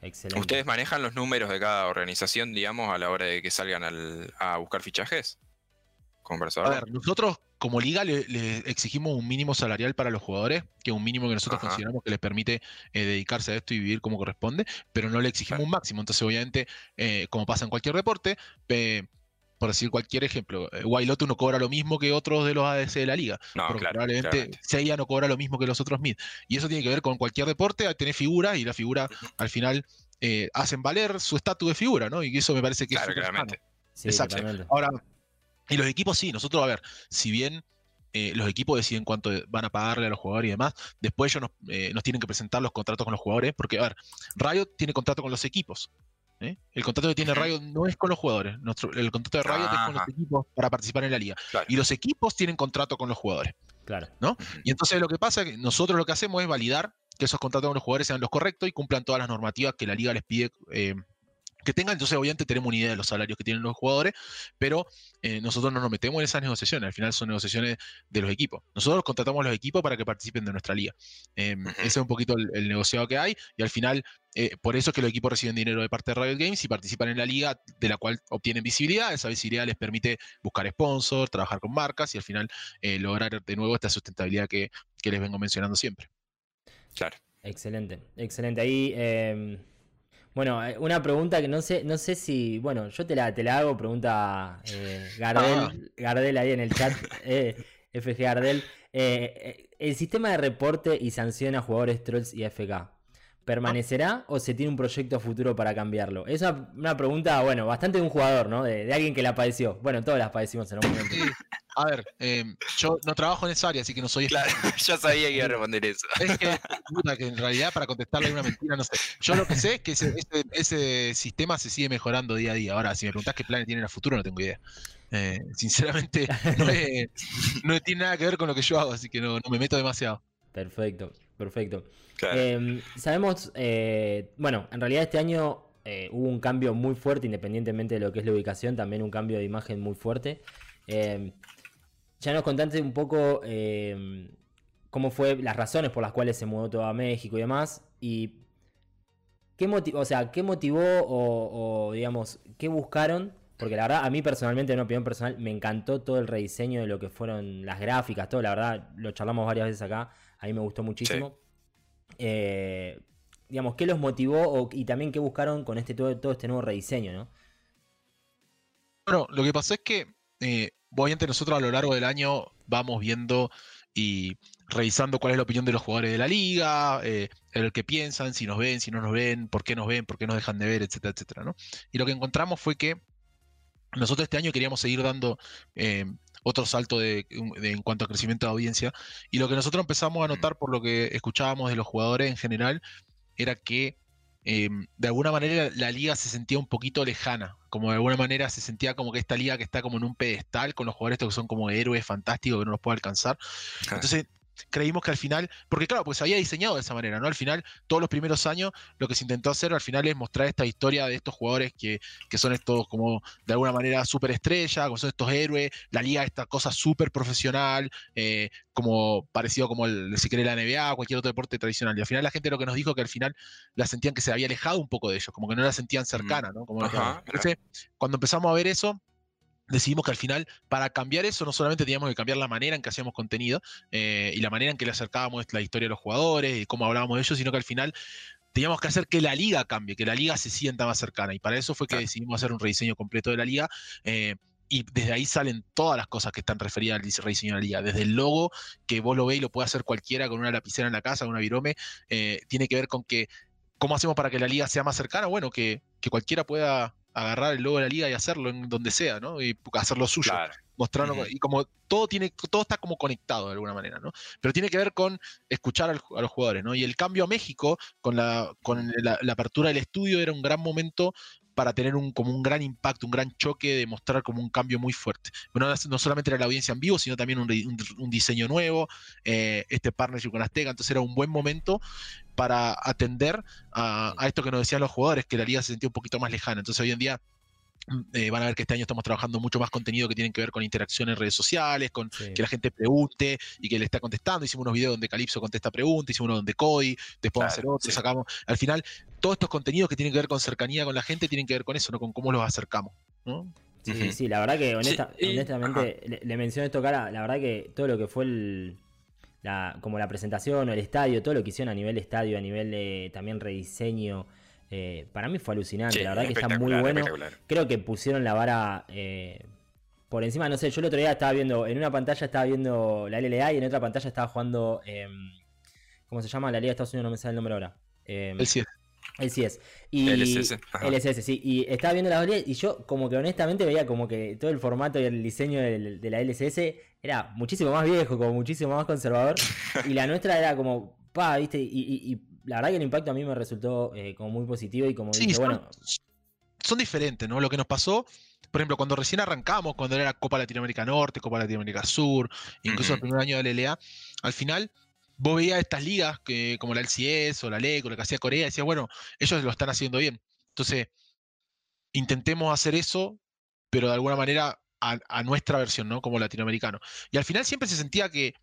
Excelente. ¿Ustedes manejan los números de cada organización, digamos, a la hora de que salgan a buscar fichajes? A ver, nosotros como liga le, exigimos un mínimo salarial para los jugadores, que es un mínimo que nosotros consideramos que les permite eh, dedicarse a esto y vivir como corresponde, pero no le exigimos un máximo. Entonces, obviamente, eh, como pasa en cualquier deporte, por decir cualquier ejemplo, eh, Wailotu no cobra lo mismo que otros de los ADC de la liga. No, probablemente Seiya no cobra lo mismo que los otros mid. Y eso tiene que ver con cualquier deporte, tener figuras y la figura al final hacen valer su estatus de figura, ¿no? Y eso me parece que es Exacto. Ahora, y los equipos sí, nosotros, a ver, si bien eh, los equipos deciden cuánto van a pagarle a los jugadores y demás. Después ellos nos, eh, nos, tienen que presentar los contratos con los jugadores, porque, a ver, Riot tiene contrato con los equipos. ¿eh? El contrato que tiene Riot no es con los jugadores. Nuestro, el contrato de Riot es con los equipos para participar en la liga. Y los equipos tienen contrato con los jugadores. Claro. ¿no? Y entonces lo que pasa es que nosotros lo que hacemos es validar que esos contratos con los jugadores sean los correctos y cumplan todas las normativas que la liga les pide que tengan. Entonces, obviamente, tenemos una idea de los salarios que tienen los jugadores, pero eh, nosotros no nos metemos en esas negociaciones. Al final son negociaciones de los equipos. Nosotros contratamos a los equipos para que participen de nuestra liga. Em, ese es un poquito el, negociado que hay y al final, eh, por eso es que los equipos reciben dinero de parte de Riot Games y participan en la liga de la cual obtienen visibilidad. Esa visibilidad les permite buscar sponsors, trabajar con marcas y al final eh, lograr de nuevo esta sustentabilidad que, que les vengo mencionando siempre. Claro. Excelente, excelente. Ahí em, bueno, eh, una pregunta que no sé, no sé si, bueno, yo te la, te la hago, pregunta eh, Gardel, ah. Gardel ahí en el chat, eh, FG Gardel. Eh, el sistema de reporte y sanción a jugadores trolls y FK, ¿permanecerá o se tiene un proyecto futuro para cambiarlo? Es una, pregunta, bueno, bastante de un jugador, ¿no? De, de, alguien que la padeció. Bueno, todas las padecimos en un momento. A ver, em, yo no trabajo en esa área, así que no soy. Claro, yo sabía que iba a responder eso. Es que, puta, que en realidad para contestarle una mentira, no sé. Yo lo que sé es que ese, sistema se sigue mejorando día a día. Ahora, si me preguntás qué planes tienen a futuro, no tengo idea. Eh, sinceramente, no, tiene nada que ver con lo que yo hago, así que no, me meto demasiado. Perfecto, perfecto. Em, sabemos, eh, bueno, en realidad este año eh, hubo un cambio muy fuerte, independientemente de lo que es la ubicación, también un cambio de imagen muy fuerte. Em, ya nos contaste un poco eh, cómo fue las razones por las cuales se mudó todo a México y demás. Y qué motivó, o sea, qué motivó o, digamos, qué buscaron. Porque la verdad, a mí personalmente, en una opinión personal, me encantó todo el rediseño de lo que fueron las gráficas, todo. La verdad, lo charlamos varias veces acá. A mí me gustó muchísimo. Eh, digamos, ¿qué los motivó y también qué buscaron con este todo, todo este nuevo rediseño, no? Bueno, lo que pasó es que eh, obviamente nosotros a lo largo del año vamos viendo y revisando cuál es la opinión de los jugadores de la liga, eh, el que piensan, si nos ven, si no nos ven, por qué nos ven, por qué nos dejan de ver, etcétera, etcétera. ¿no? Y lo que encontramos fue que nosotros este año queríamos seguir dando eh, otro salto de, en cuanto a crecimiento de audiencia. Y lo que nosotros empezamos a notar por lo que escuchábamos de los jugadores en general era que Em, de alguna manera la liga se sentía un poquito lejana, como de alguna manera se sentía como que esta liga que está como en un pedestal con los jugadores estos que son como héroes fantásticos que no los puede alcanzar. Entonces creímos que al final, porque claro, pues se había diseñado de esa manera, ¿no? Al final, todos los primeros años, lo que se intentó hacer al final es mostrar esta historia de estos jugadores que, que son estos como de alguna manera súper estrella, como son estos héroes, la liga esta cosa súper profesional, eh, como parecido como el, si quiere la NBA o cualquier otro deporte tradicional. Y al final la gente lo que nos dijo que al final la sentían que se había alejado un poco de ellos, como que no la sentían cercana, ¿no? Como Entonces, cuando empezamos a ver eso, decidimos que al final, para cambiar eso, no solamente teníamos que cambiar la manera en que hacíamos contenido eh, y la manera en que le acercábamos la historia a los jugadores y cómo hablábamos de ellos, sino que al final teníamos que hacer que la liga cambie, que la liga se sienta más cercana. Y para eso fue que decidimos hacer un rediseño completo de la liga. Eh, y desde ahí salen todas las cosas que están referidas al rediseño de la liga. Desde el logo, que vos lo veis y lo puede hacer cualquiera con una lapicera en la casa, una virome, eh, tiene que ver con que, ¿cómo hacemos para que la liga sea más cercana? Bueno, que, que cualquiera pueda agarrar el logo de la liga y hacerlo en donde sea, ¿no? Y hacerlo suyo. Mostrarlo, y como todo tiene, todo está como conectado de alguna manera, ¿no? Pero tiene que ver con escuchar a los jugadores, ¿no? Y el cambio a México, con la, con la, apertura del estudio, era un gran momento para tener un, como un gran impacto, un gran choque, de mostrar como un cambio muy fuerte. Bueno, no solamente era la audiencia en vivo, sino también un, diseño nuevo, eh, este partnership con Azteca, entonces era un buen momento para atender a, esto que nos decían los jugadores, que la liga se sentía un poquito más lejana. Entonces hoy en día eh, van a ver que este año estamos trabajando mucho más contenido que tienen que ver con interacción en redes sociales, con que la gente pregunte y que le está contestando. Hicimos unos videos donde Calypso contesta preguntas, hicimos uno donde Cody, después a hacer otro, sacamos. Al final, todos estos contenidos que tienen que ver con cercanía con la gente tienen que ver con eso, ¿no? Con cómo los acercamos. Sí, sí, la verdad que honestamente le, menciono esto, cara, la verdad que todo lo que fue el, como la presentación o el estadio, todo lo que hicieron a nivel estadio, a nivel de también rediseño, eh, para mí fue alucinante, la verdad que está muy bueno. Creo que pusieron la vara eh, por encima, no sé, yo el otro día estaba viendo, en una pantalla estaba viendo la LLA y en otra pantalla estaba jugando, em, ¿cómo se llama? La Liga de Estados Unidos, no me sale el nombre ahora. Em, el 7. LCS. Y LSS, ajá. LSS, sí. Y estaba viendo la variedad y yo como que honestamente veía como que todo el formato y el diseño de la LSS era muchísimo más viejo, como muchísimo más conservador. y la nuestra era como, pa, viste, y, y- y la verdad que el impacto a mí me resultó eh, como muy positivo y como Sí, dije, son, bueno, son diferentes, ¿no? Lo que nos pasó, por ejemplo, cuando recién arrancamos, cuando era Copa Latinoamérica Norte, Copa Latinoamérica Sur, incluso el Ujú. primer año de la LLA, al final vos veías estas ligas que, como la LCS o la LEC o lo que hacía Corea, y decías, bueno, ellos lo están haciendo bien. Entonces, intentemos hacer eso, pero de alguna manera a, a nuestra versión, ¿no? Como latinoamericano. Y al final siempre se sentía que,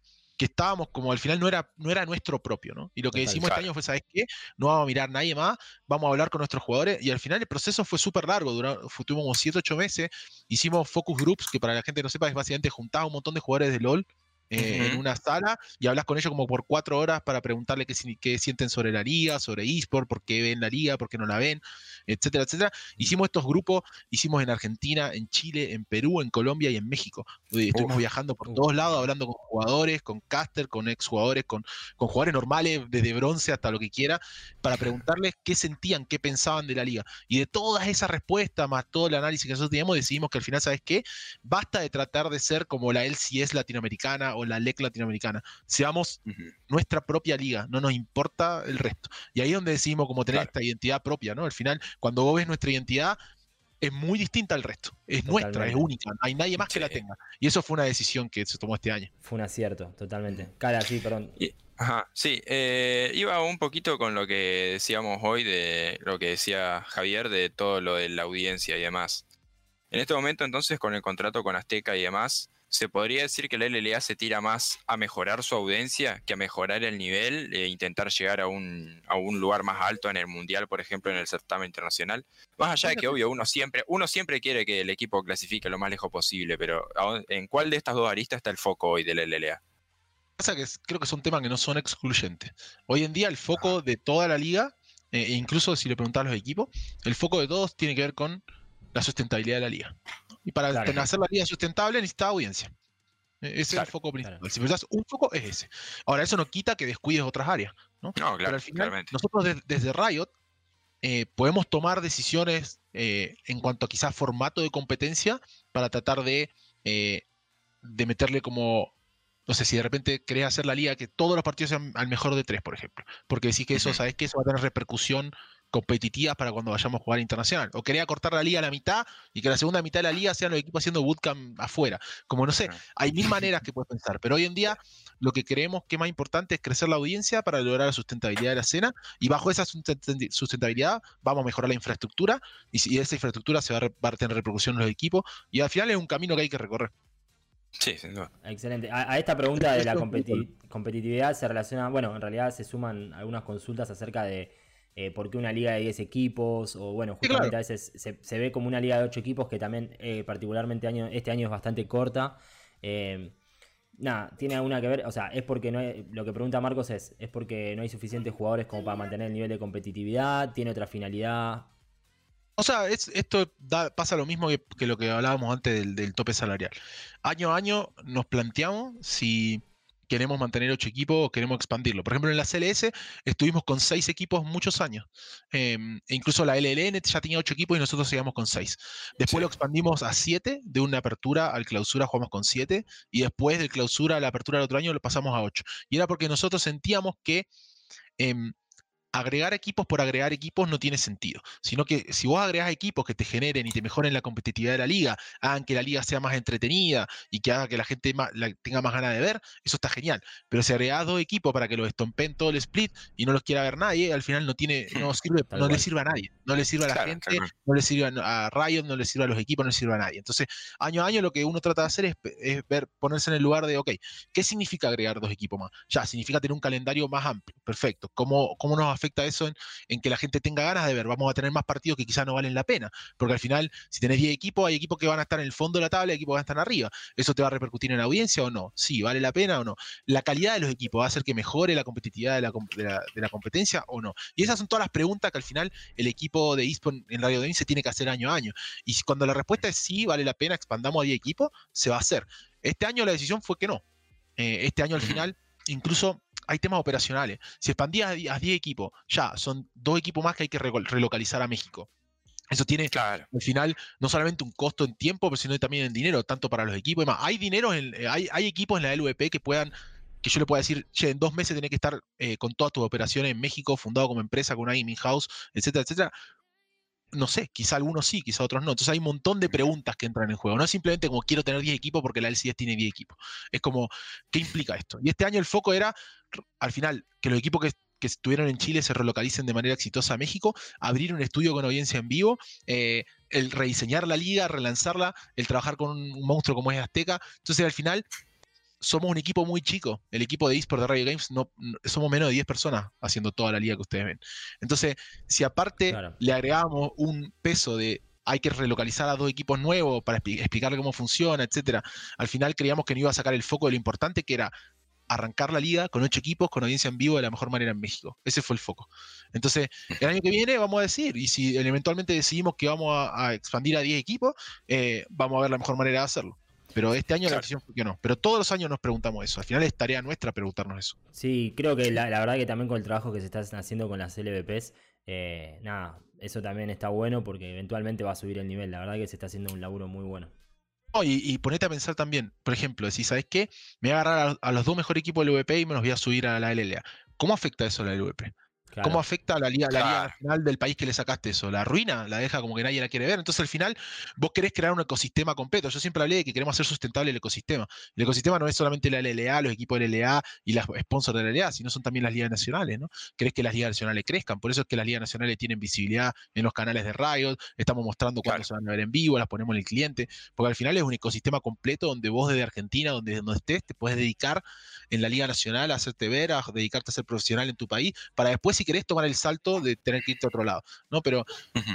que estábamos como al final no era, no era nuestro propio, ¿no? Y lo que decimos este año fue, ¿sabes qué? No vamos a mirar a nadie más, vamos a hablar con nuestros jugadores. Y al final el proceso fue súper largo, duró, tuvimos como 7, 8 meses, hicimos focus groups, que para la gente que no sepa es básicamente juntar a un montón de jugadores de LOL. Eh, En una sala y hablas con ellos como por cuatro horas para preguntarle qué, si- qué sienten sobre la liga, sobre eSport, por qué ven la liga, por qué no la ven, etcétera, etcétera. Hicimos estos grupos, hicimos en Argentina, en Chile, en Perú, en Colombia y en México. Estuvimos viajando por todos lados, hablando con jugadores, con caster, con exjugadores, con, con jugadores normales, desde bronce hasta lo que quiera, para preguntarles qué sentían, qué pensaban de la liga. Y de todas esas respuestas, más todo el análisis que nosotros teníamos, decidimos que al final, ¿sabes qué? Basta de tratar de ser como la LCS latinoamericana o la LEC latinoamericana. Seamos nuestra propia liga, no nos importa el resto. Y ahí es donde decidimos como tener Claro. esta identidad propia, ¿no? Al final, cuando vos ves nuestra identidad, es muy distinta al resto. Es nuestra, es única. No hay nadie más que la tenga. Y eso fue una decisión que se tomó este año. fue un acierto, totalmente. Cara, sí, perdón. Y- Ajá, sí, eh, iba un poquito con lo que decíamos hoy, de lo que decía Javier, de todo lo de la audiencia y demás. En este momento, entonces, con el contrato con Azteca y demás, ¿se podría decir que la LLA se tira más a mejorar su audiencia que a mejorar el nivel e intentar llegar a un, a un lugar más alto en el Mundial, por ejemplo, en el certamen internacional? Más allá de que, obvio, uno siempre, uno siempre quiere que el equipo clasifique lo más lejos posible, pero ¿a dónde- ¿en cuál de estas dos aristas está el foco hoy de la LLA? Pasa que creo que son temas que no son excluyentes. Hoy en día el foco de toda la liga, eh, e incluso si le preguntas a los equipos, el foco de todos tiene que ver con la sustentabilidad de la liga. Y para Claro. tener- hacer la liga sustentable necesita audiencia. Eh, Ese es Claro, el foco principal. claro. Si pensás un foco es ese. Ahora, eso no quita que descuides otras áreas. ¿no? No, Pero claro, al final, claramente. nosotros des- desde Riot eh, podemos tomar decisiones eh, en cuanto a quizás formato de competencia para tratar de, eh, de meterle como, no sé, si de repente querés hacer la liga que todos los partidos sean al mejor de tres, por ejemplo, porque decís que eso, Ujú. sabes que eso va a tener repercusión competitiva para cuando vayamos a jugar internacional. O quería cortar la liga a la mitad y que la segunda mitad de la liga sean los equipos haciendo bootcamp afuera. Como no sé, hay mil maneras que puedes pensar, pero hoy en día lo que creemos que es más importante es crecer la audiencia para lograr la sustentabilidad de la escena y bajo esa sustentabilidad vamos a mejorar la infraestructura y, si esa infraestructura se va a, re- va a tener repercusión en los equipos y al final es un camino que hay que recorrer. Sí, sin duda. Excelente. A, a esta pregunta de la competi- competitividad se relaciona, bueno, en realidad se suman algunas consultas acerca de eh, por qué una liga de 10 equipos, o bueno, Sí, justamente claro. a veces se, se ve como una liga de 8 equipos que también eh, particularmente año, este año es bastante corta. Eh, nada, tiene alguna que ver, o sea, es porque no hay- lo que pregunta Marcos es, es porque no hay suficientes jugadores como para mantener el nivel de competitividad, tiene otra finalidad. O sea, es- esto da- pasa lo mismo que, que lo que hablábamos antes del, del tope salarial. Año a año nos planteamos si queremos mantener ocho equipos o queremos expandirlo. Por ejemplo, en la CLS estuvimos con seis equipos muchos años. Em, e incluso la LLN ya tenía ocho equipos y nosotros seguíamos con seis. Después Sí. lo expandimos a siete, de una apertura al clausura jugamos con siete, y después del clausura a la apertura del otro año lo pasamos a ocho. Y era porque nosotros sentíamos que em, agregar equipos por agregar equipos no tiene sentido, sino que si vos agregás equipos que te generen y te mejoren la competitividad de la liga, hagan que la liga sea más entretenida y que haga que la gente ma- la- tenga más ganas de ver, eso está genial. Pero si agregás dos equipos para que los estompen todo el split y no los quiera ver nadie, al final no tiene, no sirve, no le sirve a nadie, no le sirve a la Claro, gente, no le sirve a, a Riot, no le sirve a los equipos, no le sirve a nadie. Entonces, año a año lo que uno trata de hacer es, es ver, ponerse en el lugar de, ok, ¿qué significa agregar dos equipos más? Ya, significa tener un calendario más amplio, perfecto. ¿Cómo, cómo nos afecta eso en, en que la gente tenga ganas de ver? Vamos a tener más partidos que quizás no valen la pena, porque al final, si tenés 10 equipos, hay equipos que van a estar en el fondo de la tabla y equipos que van a estar arriba. ¿Eso te va a repercutir en la audiencia o no? Sí, ¿vale la pena o no? ¿La calidad de los equipos va a hacer que mejore la competitividad de la, de la- de la competencia o no? Y esas son todas las preguntas que al final el equipo de eSport en Radio Gaming se tiene que hacer año a año. Y cuando la respuesta es sí, vale la pena, expandamos a 10 equipos, se va a hacer. Este año la decisión fue que no. Eh, este año al final, incluso hay temas operacionales. Si expandías a 10 equipos, ya son dos equipos más que hay que relocalizar a México. Eso tiene claro. al final no solamente un costo en tiempo, sino también en dinero, tanto para los equipos y más. Hay dinero, en, eh, hay, hay equipos en la LVP que puedan que yo le pueda decir, che, en dos meses tenés que estar eh, con todas tus operaciones en México, fundado como empresa, con una gaming house, etcétera, etcétera. No sé, quizá algunos sí, quizá otros no. Entonces hay un montón de preguntas que entran en juego. No es simplemente como quiero tener 10 equipos porque la LCS tiene 10 equipos. Es como, ¿qué implica esto? Y este año el foco era, al final, que los equipos que que estuvieron en Chile se relocalicen de manera exitosa a México, abrir un estudio con audiencia en vivo, eh, el rediseñar la liga, relanzarla, el trabajar con un, monstruo como es Azteca. Entonces al final somos un equipo muy chico. El equipo de eSport de Radio Games no, somos menos de 10 personas haciendo toda la liga que ustedes ven. Entonces, si aparte le agregamos un peso de hay que relocalizar a dos equipos nuevos para explicarle cómo funciona, etcétera. Al final creíamos que no iba a sacar el foco de lo importante que era arrancar la liga con ocho equipos, con audiencia en vivo de la mejor manera en México. Ese fue el foco. Entonces, el año que viene vamos a decir, y si eventualmente decidimos que vamos a, expandir a 10 equipos, eh, vamos a ver la mejor manera de hacerlo. Pero este año la decisión fue que no. Pero todos los años nos preguntamos eso. Al final es tarea nuestra preguntarnos eso. Sí, creo que la, verdad que también con el trabajo que se está haciendo con las LVPs, eh, nada, eso también está bueno porque eventualmente va a subir el nivel. La verdad que se está haciendo un laburo muy bueno y, ponete a pensar también, por ejemplo, decir, ¿sabes qué? Me voy a agarrar a, los dos mejores equipos del VP y me los voy a subir a la LLA. ¿Cómo afecta eso a la LVP? ¿Cómo afecta a la liga, nacional del país que le sacaste eso? ¿La ruina? ¿La deja como que nadie la quiere ver? Entonces al final vos querés crear un ecosistema completo. Yo siempre hablé de que queremos hacer sustentable el ecosistema. El ecosistema no es solamente la LLA, los equipos de LLA y las sponsors de la LLA, sino son también las ligas nacionales, ¿no? Querés que las ligas nacionales crezcan. Por eso es que las ligas nacionales tienen visibilidad en los canales de Riot, estamos mostrando cuándo se van a ver en vivo, las ponemos en el cliente, porque al final es un ecosistema completo donde vos desde Argentina, donde, donde estés, te puedes dedicar en la Liga Nacional a hacerte ver, a dedicarte a ser profesional en tu país, para después si querés tomar el salto de tener que irte a otro lado, ¿no? Pero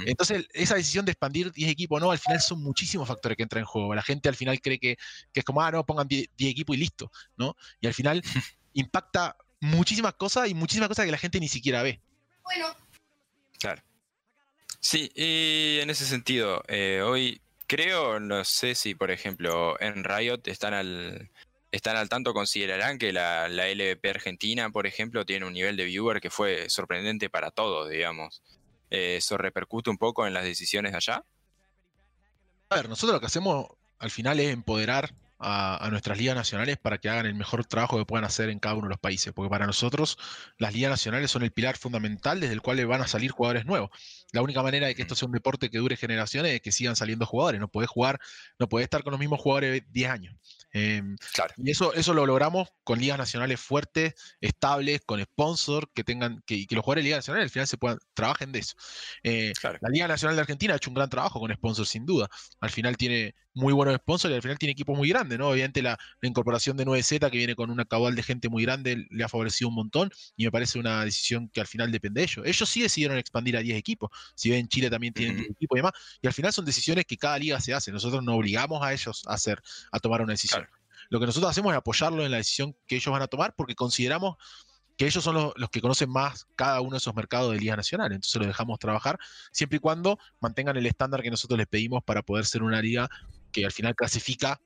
entonces esa decisión de expandir 10 equipos, no, al final son muchísimos factores que entran en juego. La gente al final cree que, es como, ah, no, pongan 10, equipos y listo, ¿no? Y al final impacta muchísimas cosas y muchísimas cosas que la gente ni siquiera ve. Bueno. Claro. Sí, y en ese sentido, eh, hoy creo, no sé si por ejemplo en Riot están al, están al tanto, considerarán que la, la, Argentina, por ejemplo, tiene un nivel de viewer que fue sorprendente para todos, digamos. Eh, ¿Eso repercute un poco en las decisiones de allá? A ver, nosotros lo que hacemos al final es empoderar a, nuestras ligas nacionales para que hagan el mejor trabajo que puedan hacer en cada uno de los países, porque para nosotros las ligas nacionales son el pilar fundamental desde el cual van a salir jugadores nuevos. La única manera de que esto sea un deporte que dure generaciones es que sigan saliendo jugadores, no podés jugar, no podés estar con los mismos jugadores 10 años. Em, y eso, eso lo logramos con ligas nacionales fuertes, estables, con sponsor, que tengan, que, que los jugadores de ligas nacionales al final se puedan, trabajen de eso. Eh, la Liga Nacional de Argentina ha hecho un gran trabajo con sponsors, sin duda. Al final tiene muy buenos sponsors y al final tiene equipos muy grandes, ¿no? Obviamente la, incorporación de 9Z, que viene con una caudal de gente muy grande, le ha favorecido un montón y me parece una decisión que al final depende de ellos. Ellos sí decidieron expandir a 10 equipos. Si ven, Chile también tiene un equipo y demás. Y al final son decisiones que cada liga se hace. Nosotros no obligamos a ellos a hacer, a tomar una decisión. Lo que nosotros hacemos es apoyarlo en la decisión que ellos van a tomar porque consideramos que ellos son los, que conocen más cada uno de esos mercados de Liga Nacional. Entonces los dejamos trabajar siempre y cuando mantengan el estándar que nosotros les pedimos para poder ser una liga que al final clasifica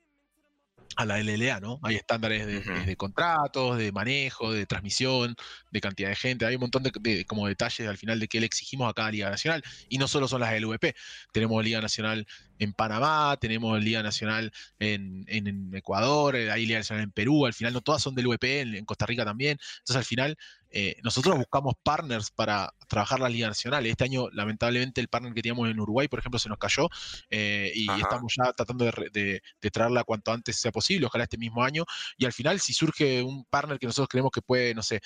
a la LLA, ¿no? Hay estándares de, contratos, de manejo, de transmisión, de cantidad de gente, hay un montón de, como detalles al final de que le exigimos a cada Liga Nacional, y no solo son las LVP, tenemos Liga Nacional en Panamá, tenemos Liga Nacional en, Ecuador, eh, hay Liga Nacional en Perú, al final no todas son del VP, en, Costa Rica también, entonces al final eh, nosotros buscamos partners para trabajar la Liga Nacional. Este año, lamentablemente, el partner que teníamos en Uruguay, por ejemplo, se nos cayó eh, y estamos ya tratando de, traerla cuanto antes sea posible, ojalá este mismo año. Y al final, si surge un partner que nosotros creemos que puede, no sé,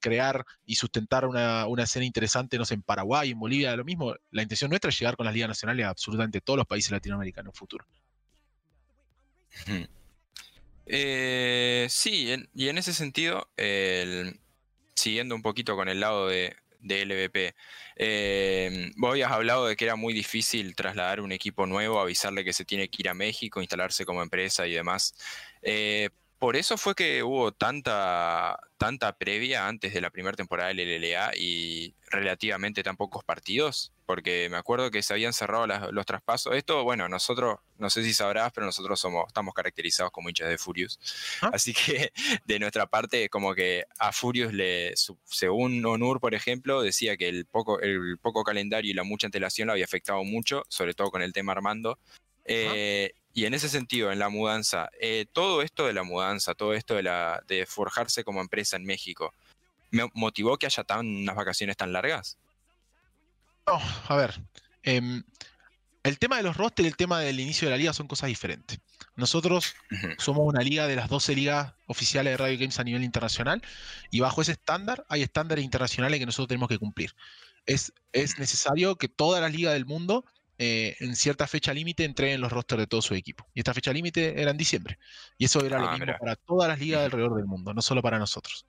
crear y sustentar una, una escena interesante, no sé, en Paraguay, en Bolivia, lo mismo, la intención nuestra es llegar con las ligas nacionales a absolutamente todos los países latinoamericano en futuro. Eh, sí, y en ese sentido, siguiendo un poquito con el lado de, LVP, eh, vos habías hablado de que era muy difícil trasladar un equipo nuevo, avisarle que se tiene que ir a México, instalarse como empresa y demás. Eh, por eso fue que hubo tanta, tanta previa antes de la primera temporada del LLA y relativamente tan pocos partidos, porque me acuerdo que se habían cerrado los traspasos. Esto, bueno, nosotros, no sé si sabrás, pero nosotros somos, estamos caracterizados como hinchas de Furious. Ah. Así que de nuestra parte, como que a Furious le, según Onur, por ejemplo, decía que el poco, el poco calendario y la mucha antelación lo había afectado mucho, sobre todo con el tema Armando. Eh, y en ese sentido, en la mudanza, eh, todo esto de la mudanza, todo esto de, la, de forjarse como empresa en México, ¿me motivó que haya tan, unas vacaciones tan largas? No, a ver. Em, el tema de los rosters y el tema del inicio de la liga son cosas diferentes. Nosotros somos una liga de las 12 ligas oficiales de Radio Games a nivel internacional y bajo ese estándar hay estándares internacionales que nosotros tenemos que cumplir. Es, es necesario que todas las ligas del mundo eh, en cierta fecha límite entreguen los rosters de todo su equipo. Y esta fecha límite era en diciembre. Y eso era lo ah, mismo para todas las ligas alrededor del mundo, no solo para nosotros.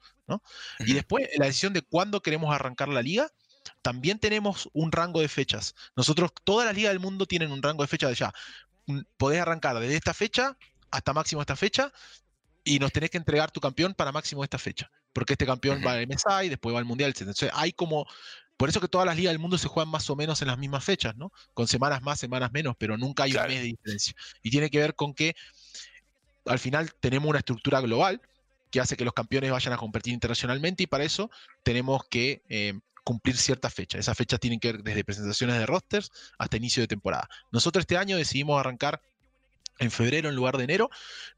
Y después, la decisión de cuándo queremos arrancar la liga, también tenemos un rango de fechas. Nosotros, todas las ligas del mundo tienen un rango de fechas de ya. Podés arrancar desde esta fecha hasta máximo esta fecha y nos tenés que entregar tu campeón para máximo esta fecha. Porque este campeón va al MSI, después va al Mundial, etc. Entonces hay como por eso que todas las ligas del mundo se juegan más o menos en las mismas fechas, ¿no? Con semanas más, semanas menos, pero nunca hay un mes de diferencia. Y tiene que ver con que al final tenemos una estructura global que hace que los campeones vayan a competir internacionalmente y para eso tenemos que eh, cumplir ciertas fechas. Esas fechas tienen que ver desde presentaciones de rosters hasta inicio de temporada. Nosotros este año decidimos arrancar en febrero en lugar de enero,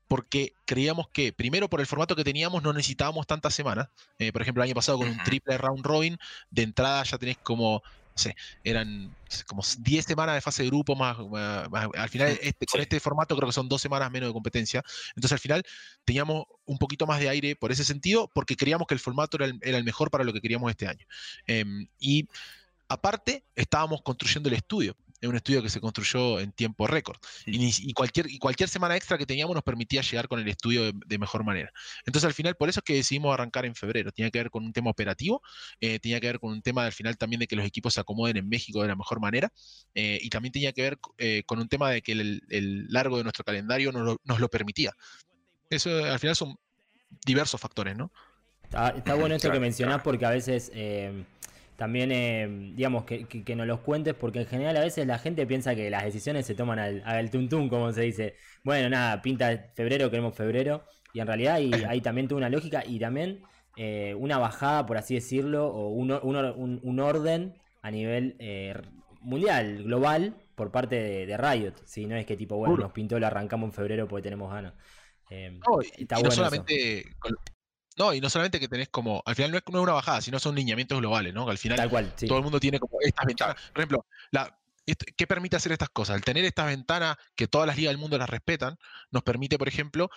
porque creíamos que, primero por el formato que teníamos, no necesitábamos tantas semanas. Eh, por ejemplo, el año pasado con un triple round robin, de entrada ya tenés como, no sé, eran como 10 semanas de fase de grupo más, al final este, con este formato creo que son dos semanas menos de competencia. Entonces al final teníamos un poquito más de aire por ese sentido, porque creíamos que el formato era el, mejor para lo que queríamos este año. Em, y aparte, estábamos construyendo el estudio es un estudio que se construyó en tiempo récord. Y, cualquier, y cualquier semana extra que teníamos nos permitía llegar con el estudio de, mejor manera. Entonces al final, por eso es que decidimos arrancar en febrero. Tenía que ver con un tema operativo, eh, tenía que ver con un tema al final también de que los equipos se acomoden en México de la mejor manera, eh, y también tenía que ver eh, con un tema de que el, largo de nuestro calendario nos lo, permitía. Eso al final son diversos factores, ¿no? Está, bueno esto que mencionás porque a veces también, eh, digamos, que, que, nos los cuentes, porque en general a veces la gente piensa que las decisiones se toman al, al tuntún, como se dice. Bueno, nada, pinta febrero, queremos febrero. Y en realidad hay, también toda una lógica y también eh, una bajada, por así decirlo, o un, un, orden a nivel eh, mundial, global, por parte de, Riot. Si no es que tipo, bueno, nos pintó, lo arrancamos en febrero porque tenemos ganas. está bueno solamente no, y no solamente que tenés como, al final no es, una bajada, sino son lineamientos globales, ¿no? al final Tal cual, todo el mundo tiene como estas ventanas. Por ejemplo, la, ¿qué permite hacer estas cosas? El tener estas ventanas que todas las ligas del mundo las respetan, nos permite, por ejemplo,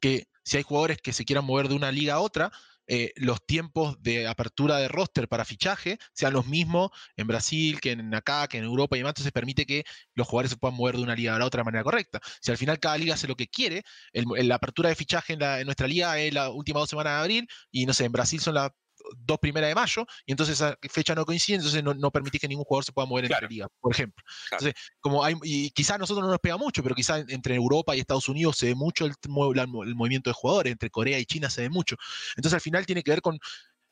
que si hay jugadores que se quieran mover de una liga a otra, eh, los tiempos de apertura de roster para fichaje sean los mismos en Brasil que en acá, que en Europa y demás, entonces permite que los jugadores se puedan mover de una liga a la otra de manera correcta. Si al final cada liga hace lo que quiere, la apertura de fichaje en, en, nuestra liga es la última dos semanas de abril y no sé, en Brasil son las dos primeras de mayo, y entonces esa fecha no coincide, entonces no, no permitís que ningún jugador se pueda mover entre la liga, por ejemplo. Entonces, como hay, y quizás a nosotros no nos pega mucho, pero quizás entre Europa y Estados Unidos se ve mucho el, el movimiento de jugadores, entre Corea y China se ve mucho. Entonces al final tiene que ver con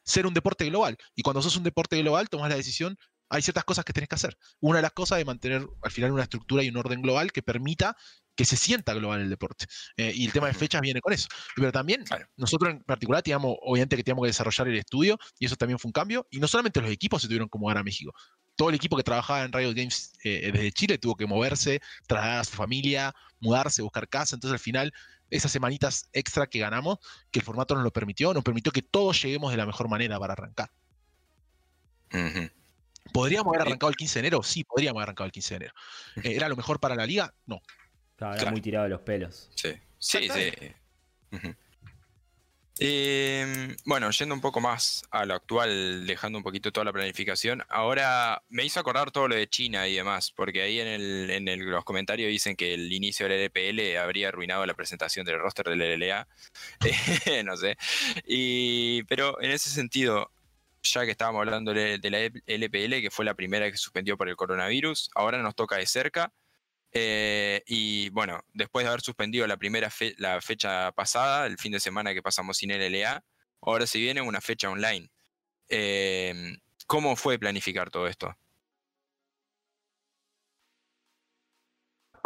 ser un deporte global. Y cuando sos un deporte global, tomas la decisión hay ciertas cosas que tenés que hacer. Una de las cosas es mantener al final una estructura y un orden global que permita que se sienta global el deporte. Eh, y el tema de fechas viene con eso. Pero también nosotros en particular teníamos, obviamente que teníamos que desarrollar el estudio y eso también fue un cambio. Y no solamente los equipos se tuvieron que mudar a México. Todo el equipo que trabajaba en Riot Games eh, desde Chile tuvo que moverse, trasladar a su familia, mudarse, buscar casa. Entonces al final esas semanitas extra que ganamos, que el formato nos lo permitió, nos permitió que todos lleguemos de la mejor manera para arrancar. ¿Podríamos haber arrancado el 15 de enero? Sí, podríamos haber arrancado el 15 de enero. Eh, ¿Era lo mejor para la liga? No. Era muy tirado de los pelos. Sí, sí, sí. Em, bueno, yendo un poco más a lo actual, dejando un poquito toda la planificación, ahora me hizo acordar todo lo de China y demás, porque ahí en, el, en los comentarios dicen que el inicio del LPL habría arruinado la presentación del roster del LLA, no sé, y, pero en ese sentido, ya que estábamos hablando de la LPL, que fue la primera que suspendió por el coronavirus, ahora nos toca de cerca. Eh, y bueno, después de haber suspendido la primera la fecha pasada, el fin de semana que pasamos sin LLA, ahora se viene una fecha online. Em, ¿Cómo fue planificar todo esto?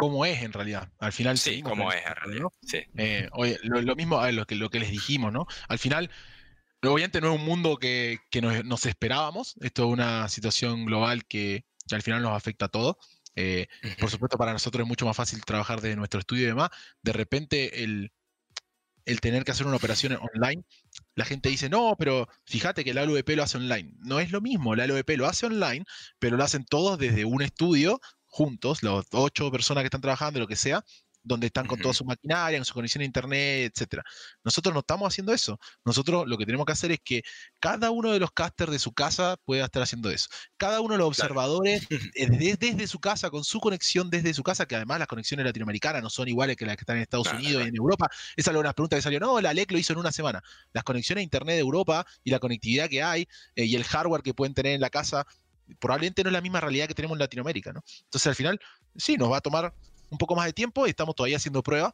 cómo es en realidad. Al final sí, cómo es en realidad. Sí. Eh, lo, mismo lo que, lo que les dijimos, ¿no? Al final, obviamente no es un mundo que, nos, esperábamos. Esto es una situación global que, al final nos afecta a todos. Eh, por supuesto, para nosotros es mucho más fácil trabajar desde nuestro estudio y demás. De repente, el, el tener que hacer una operación online, la gente dice, no, pero fíjate que el LVP lo hace online. No es lo mismo, el LVP lo hace online, pero lo hacen todos desde un estudio juntos, los ocho personas que están trabajando, lo que sea, donde están con toda su maquinaria, con su conexión a internet, etcétera. Nosotros no estamos haciendo eso. Nosotros lo que tenemos que hacer es que cada uno de los casters de su casa pueda estar haciendo eso. Cada uno de los observadores eh, desde, su casa, con su conexión desde su casa, que además las conexiones latinoamericanas no son iguales que las que están en Estados Unidos y en Europa. Esa es una pregunta que salió. No, la LEC lo hizo en una semana. Las conexiones a internet de Europa y la conectividad que hay eh, y el hardware que pueden tener en la casa probablemente no es la misma realidad que tenemos en Latinoamérica, ¿no? Entonces al final, sí, nos va a tomar un poco más de tiempo y estamos todavía haciendo pruebas.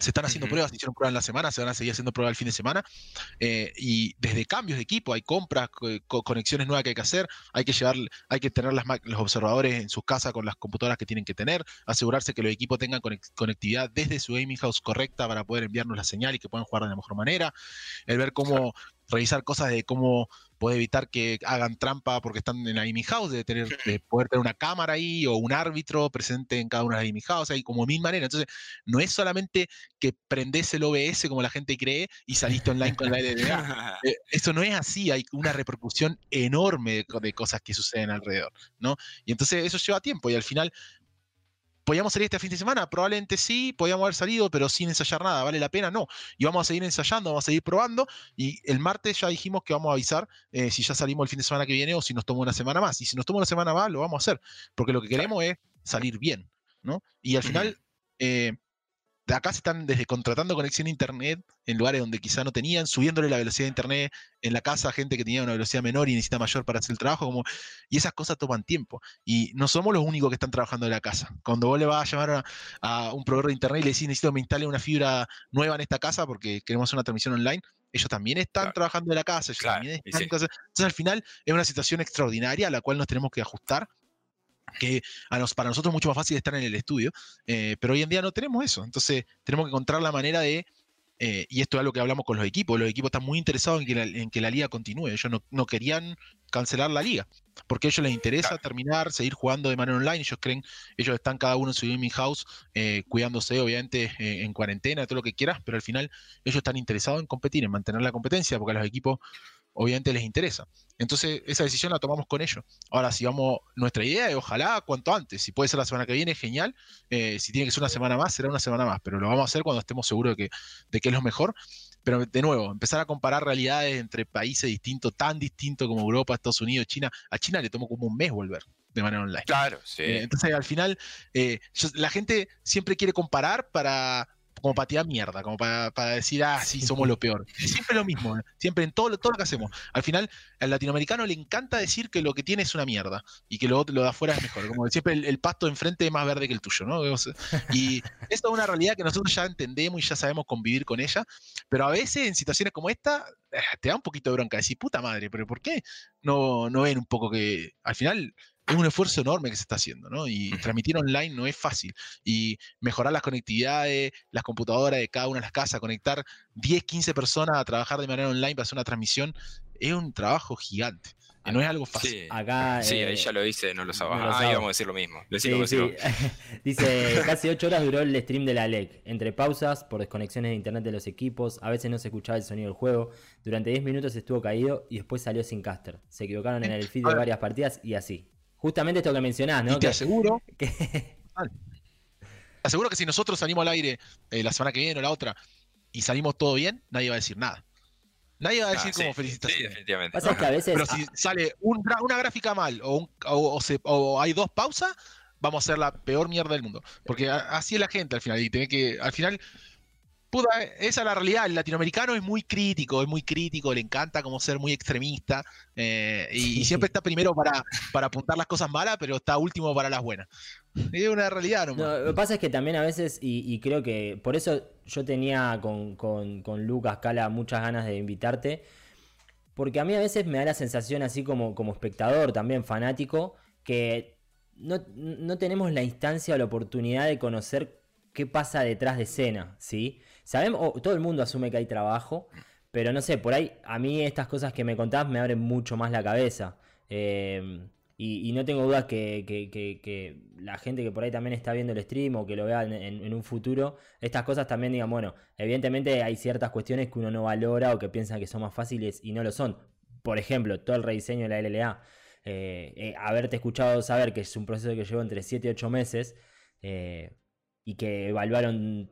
Se están haciendo pruebas, se hicieron pruebas en la semana, se van a seguir haciendo pruebas el fin de semana. Eh, y desde cambios de equipo, hay compras, conexiones nuevas que hay que hacer, hay que llevar, hay que tener las, los observadores en sus casas con las computadoras que tienen que tener, asegurarse que los equipos tengan conectividad desde su gaming house correcta para poder enviarnos la señal y que puedan jugar de la mejor manera. El ver cómo revisar cosas de cómo puede evitar que hagan trampa porque están en la gaming house, de, tener, de poder tener una cámara ahí o un árbitro presente en cada una de las gaming house, hay como mil maneras. Entonces, no es solamente que prendes el OBS como la gente cree y saliste online con la LDA. Eh, eso no es así, hay una repercusión enorme de, de cosas que suceden alrededor, ¿no? Y entonces eso lleva tiempo y al final ¿Podíamos salir este fin de semana? Probablemente sí, podíamos haber salido, pero sin ensayar nada. ¿Vale la pena? No. Y vamos a seguir ensayando, vamos a seguir probando. Y el martes ya dijimos que vamos a avisar eh, si ya salimos el fin de semana que viene o si nos toma una semana más. Y si nos toma una semana más, lo vamos a hacer. Porque lo que queremos es salir bien. ¿no? Y al final, eh, acá se están desde contratando conexión a internet en lugares donde quizá no tenían, subiéndole la velocidad de internet en la casa a gente que tenía una velocidad menor y necesita mayor para hacer el trabajo, como, y esas cosas toman tiempo. Y no somos los únicos que están trabajando en la casa. Cuando vos le vas a llamar a, un proveedor de internet y le decís, necesito que me instale una fibra nueva en esta casa porque queremos hacer una transmisión online, ellos también están trabajando en la casa, ellos también están en casa. Entonces al final es una situación extraordinaria a la cual nos tenemos que ajustar que para nosotros es mucho más fácil estar en el estudio, eh, pero hoy en día no tenemos eso. Entonces tenemos que encontrar la manera de, eh, y esto es algo que hablamos con los equipos, los equipos están muy interesados en que la, en que la liga continúe, ellos no, querían cancelar la liga, porque a ellos les interesa terminar, seguir jugando de manera online, ellos creen, ellos están cada uno en su gaming house, eh, cuidándose obviamente en cuarentena, todo lo que quieras, pero al final ellos están interesados en competir, en mantener la competencia, porque a los equipos obviamente les interesa. Entonces, esa decisión la tomamos con ellos. Ahora, si vamos, nuestra idea es ojalá cuanto antes. Si puede ser la semana que viene, genial. Eh, si tiene que ser una semana más, será una semana más. Pero lo vamos a hacer cuando estemos seguros de que, de que es lo mejor. Pero de nuevo, empezar a comparar realidades entre países distintos, tan distintos como Europa, Estados Unidos, China. A China le tomó como un mes volver de manera online. Claro, sí. Eh, entonces, al final, eh, la gente siempre quiere comparar para, como para tirar mierda, como para, decir, ah, sí, somos lo peor. siempre lo mismo, ¿eh? siempre en todo, todo lo que hacemos. Al final, al latinoamericano le encanta decir que lo que tiene es una mierda y que lo, lo de afuera es mejor. Como siempre el, pasto enfrente es más verde que el tuyo, ¿no? Y esto es una realidad que nosotros ya entendemos y ya sabemos convivir con ella, pero a veces en situaciones como esta eh, te da un poquito de bronca, decir, puta madre, pero ¿por qué no, no ven un poco que al final es un esfuerzo enorme que se está haciendo, ¿no? Y transmitir online no es fácil. Y mejorar las conectividades, las computadoras de cada una de las casas, conectar 10, 15 personas a trabajar de manera online para hacer una transmisión, es un trabajo gigante. No es algo fácil. Sí, Acá, sí ahí eh, ya lo dice, no lo sabía. ah, íbamos a decir lo mismo. dice, casi 8 horas duró el stream de la LEC. Entre pausas, por desconexiones de internet de los equipos, a veces no se escuchaba el sonido del juego. Durante 10 minutos estuvo caído y después salió sin caster. Se equivocaron en el feed de varias partidas y así. Justamente esto que mencionás, ¿no? Y te aseguro. Que... aseguro que si nosotros salimos al aire eh, la semana que viene o la otra y salimos todo bien, nadie va a decir nada. Nadie va a decir ah, como felicitaciones. Sí, definitivamente. Pero si sale una gráfica mal o, o, hay dos pausas, vamos a ser la peor mierda del mundo. Porque así es la gente al final. Y tiene que, al final, esa es la realidad. El latinoamericano es muy crítico, es muy crítico, le encanta como ser muy extremista eh, y, siempre está primero para, para apuntar las cosas malas, pero está último para las buenas. Es una realidad nomás. lo que pasa es que también a veces, y, creo que por eso yo tenía con, con, Lucas Cala muchas ganas de invitarte, porque a mí a veces me da la sensación así como, como espectador, también fanático, que no, no tenemos la instancia o la oportunidad de conocer qué pasa detrás de escena, ¿sí? Sabemos, todo el mundo asume que hay trabajo, pero no sé, por ahí a mí estas cosas que me contás me abren mucho más la cabeza. Em, y, no tengo dudas que, la gente que por ahí también está viendo el stream o que lo vea en, un futuro, estas cosas también digan, bueno, evidentemente hay ciertas cuestiones que uno no valora o que piensa que son más fáciles y no lo son. Por ejemplo, todo el rediseño de la LLA. Eh, eh, haberte escuchado saber que es un proceso que llevó entre 7 y 8 meses eh, y que evaluaron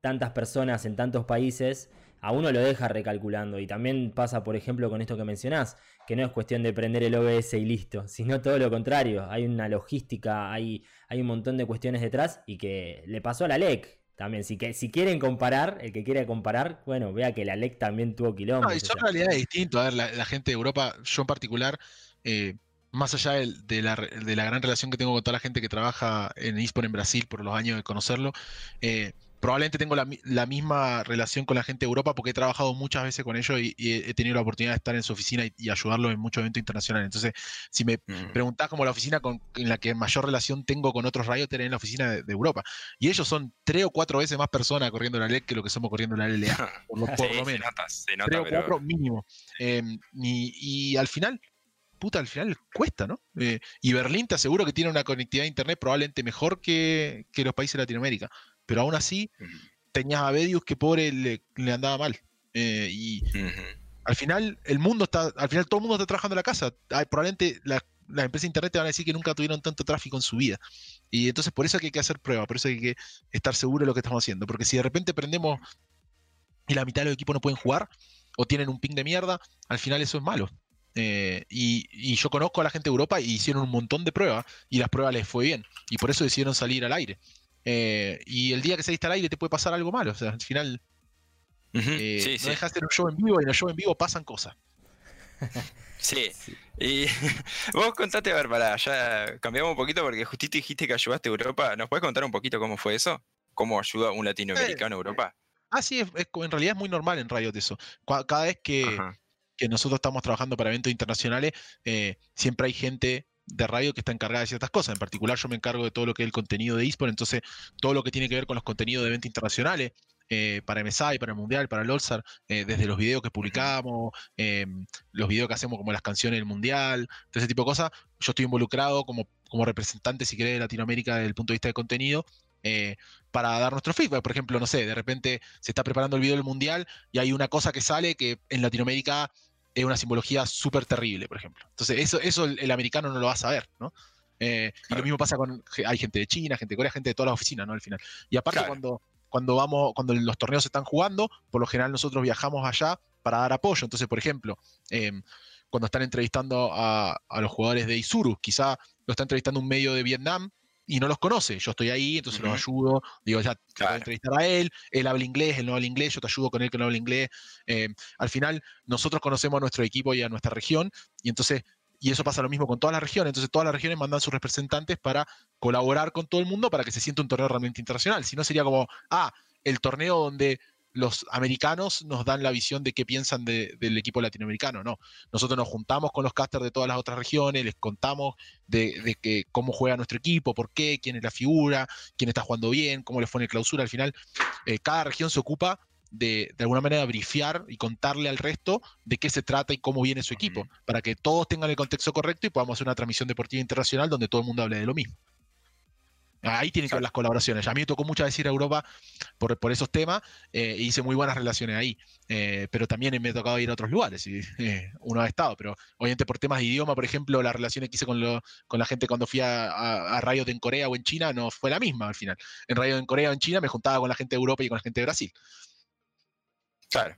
tantas personas en tantos países, a uno lo deja recalculando. Y también pasa, por ejemplo, con esto que mencionás, que no es cuestión de prender el OBS y listo, sino todo lo contrario. Hay una logística, hay, hay un montón de cuestiones detrás y que le pasó a la LEC. También, si, que, si quieren comparar, el que quiera comparar, bueno, vea que la LEC también tuvo kilómetros. No, y son realidades distintas. A ver, la, gente de Europa, yo en particular, eh, más allá de, la, gran relación que tengo con toda la gente que trabaja en eSport en Brasil por los años de conocerlo, eh, probablemente tengo la, misma relación con la gente de Europa porque he trabajado muchas veces con ellos y, he tenido la oportunidad de estar en su oficina y, ayudarlos en muchos eventos internacionales. Entonces, si me mm. preguntás como la oficina en la que mayor relación tengo con otros Rioters en la oficina de, Europa, y ellos son tres o cuatro veces más personas corriendo la LEC que lo que somos corriendo la LLA, por lo, menos. tres o cuatro mínimo. Em, y, al final, puta, al final cuesta, ¿no? Eh, y Berlín te aseguro que tiene una conectividad de internet probablemente mejor que, que los países de Latinoamérica pero aún así tenías a Bedius que pobre le, andaba mal. Eh, y al final el mundo está, al final todo el mundo está trabajando en la casa. probablemente las empresas de internet te van a decir que nunca tuvieron tanto tráfico en su vida. Y entonces por eso hay que hacer pruebas, por eso hay que estar seguro de lo que estamos haciendo. Porque si de repente prendemos y la mitad de los equipos no pueden jugar o tienen un ping de mierda, al final eso es malo. Eh, y, y, yo conozco a la gente de Europa y hicieron un montón de pruebas y las pruebas les fue bien. Y por eso decidieron salir al aire. Eh, y el día que se al aire te puede pasar algo malo. O sea, al final eh, no dejas de hacer un show en vivo y en el show en vivo pasan cosas. Sí. Y vos contate, a ver, para, ya cambiamos un poquito porque justito dijiste que ayudaste a Europa. ¿Nos puedes contar un poquito cómo fue eso? ¿Cómo ayuda un latinoamericano a Europa? Ah, sí, en realidad es muy normal en Riot eso. Cada vez que, que nosotros estamos trabajando para eventos internacionales, eh, siempre hay gente de radio que está encargada de ciertas cosas. En particular, yo me encargo de todo lo que es el contenido de eSport, entonces todo lo que tiene que ver con los contenidos de eventos internacionales, eh, para MSI, para el Mundial, para el All-Star, eh, desde los videos que publicamos, eh, los videos que hacemos como las canciones del Mundial, todo ese tipo de cosas. Yo estoy involucrado como, como representante, si querés, de Latinoamérica desde el punto de vista de contenido. para dar nuestro feedback. Por ejemplo, no sé, de repente se está preparando el video del Mundial y hay una cosa que sale que en Latinoamérica es una simbología súper terrible, por ejemplo. Entonces, eso, eso el, americano no lo va a saber, ¿no? Eh, y lo mismo pasa con. Hay gente de China, gente de Corea, gente de todas las oficinas, ¿no? Al final. Y aparte, cuando, cuando vamos, cuando los torneos se están jugando, por lo general nosotros viajamos allá para dar apoyo. Entonces, por ejemplo, em, cuando están entrevistando a, a, los jugadores de Isuru, quizá lo está entrevistando un medio de Vietnam y no los conoce. Yo estoy ahí, entonces los ayudo. Digo, ya te voy a entrevistar a él, él habla inglés, él no habla inglés, yo te ayudo con él que no habla inglés. Eh, al final, nosotros conocemos a nuestro equipo y a nuestra región, y entonces, y eso pasa lo mismo con todas las regiones. Entonces, todas las regiones mandan sus representantes para colaborar con todo el mundo para que se sienta un torneo realmente internacional. Si no, sería como, ah, el torneo donde los americanos nos dan la visión de qué piensan del equipo latinoamericano, no. Nosotros nos juntamos con los casters de todas las otras regiones, les contamos de, que, cómo juega nuestro equipo, por qué, quién es la figura, quién está jugando bien, cómo les fue en clausura. Al final, eh, cada región se ocupa de, de alguna manera, brifear y contarle al resto de qué se trata y cómo viene su equipo, para que todos tengan el contexto correcto y podamos hacer una transmisión deportiva internacional donde todo el mundo hable de lo mismo. Ahí tienen que ver las colaboraciones. A mí me tocó muchas veces ir a Europa por, por esos temas e hice muy buenas relaciones ahí. Eh, pero también me ha tocado ir a otros lugares y eh, uno ha estado. Pero obviamente por temas de idioma, por ejemplo, las relaciones que hice con, lo, con la gente cuando fui a, a, Riot en Corea o en China no fue la misma al final. En Riot en Corea o en China me juntaba con la gente de Europa y con la gente de Brasil. Claro.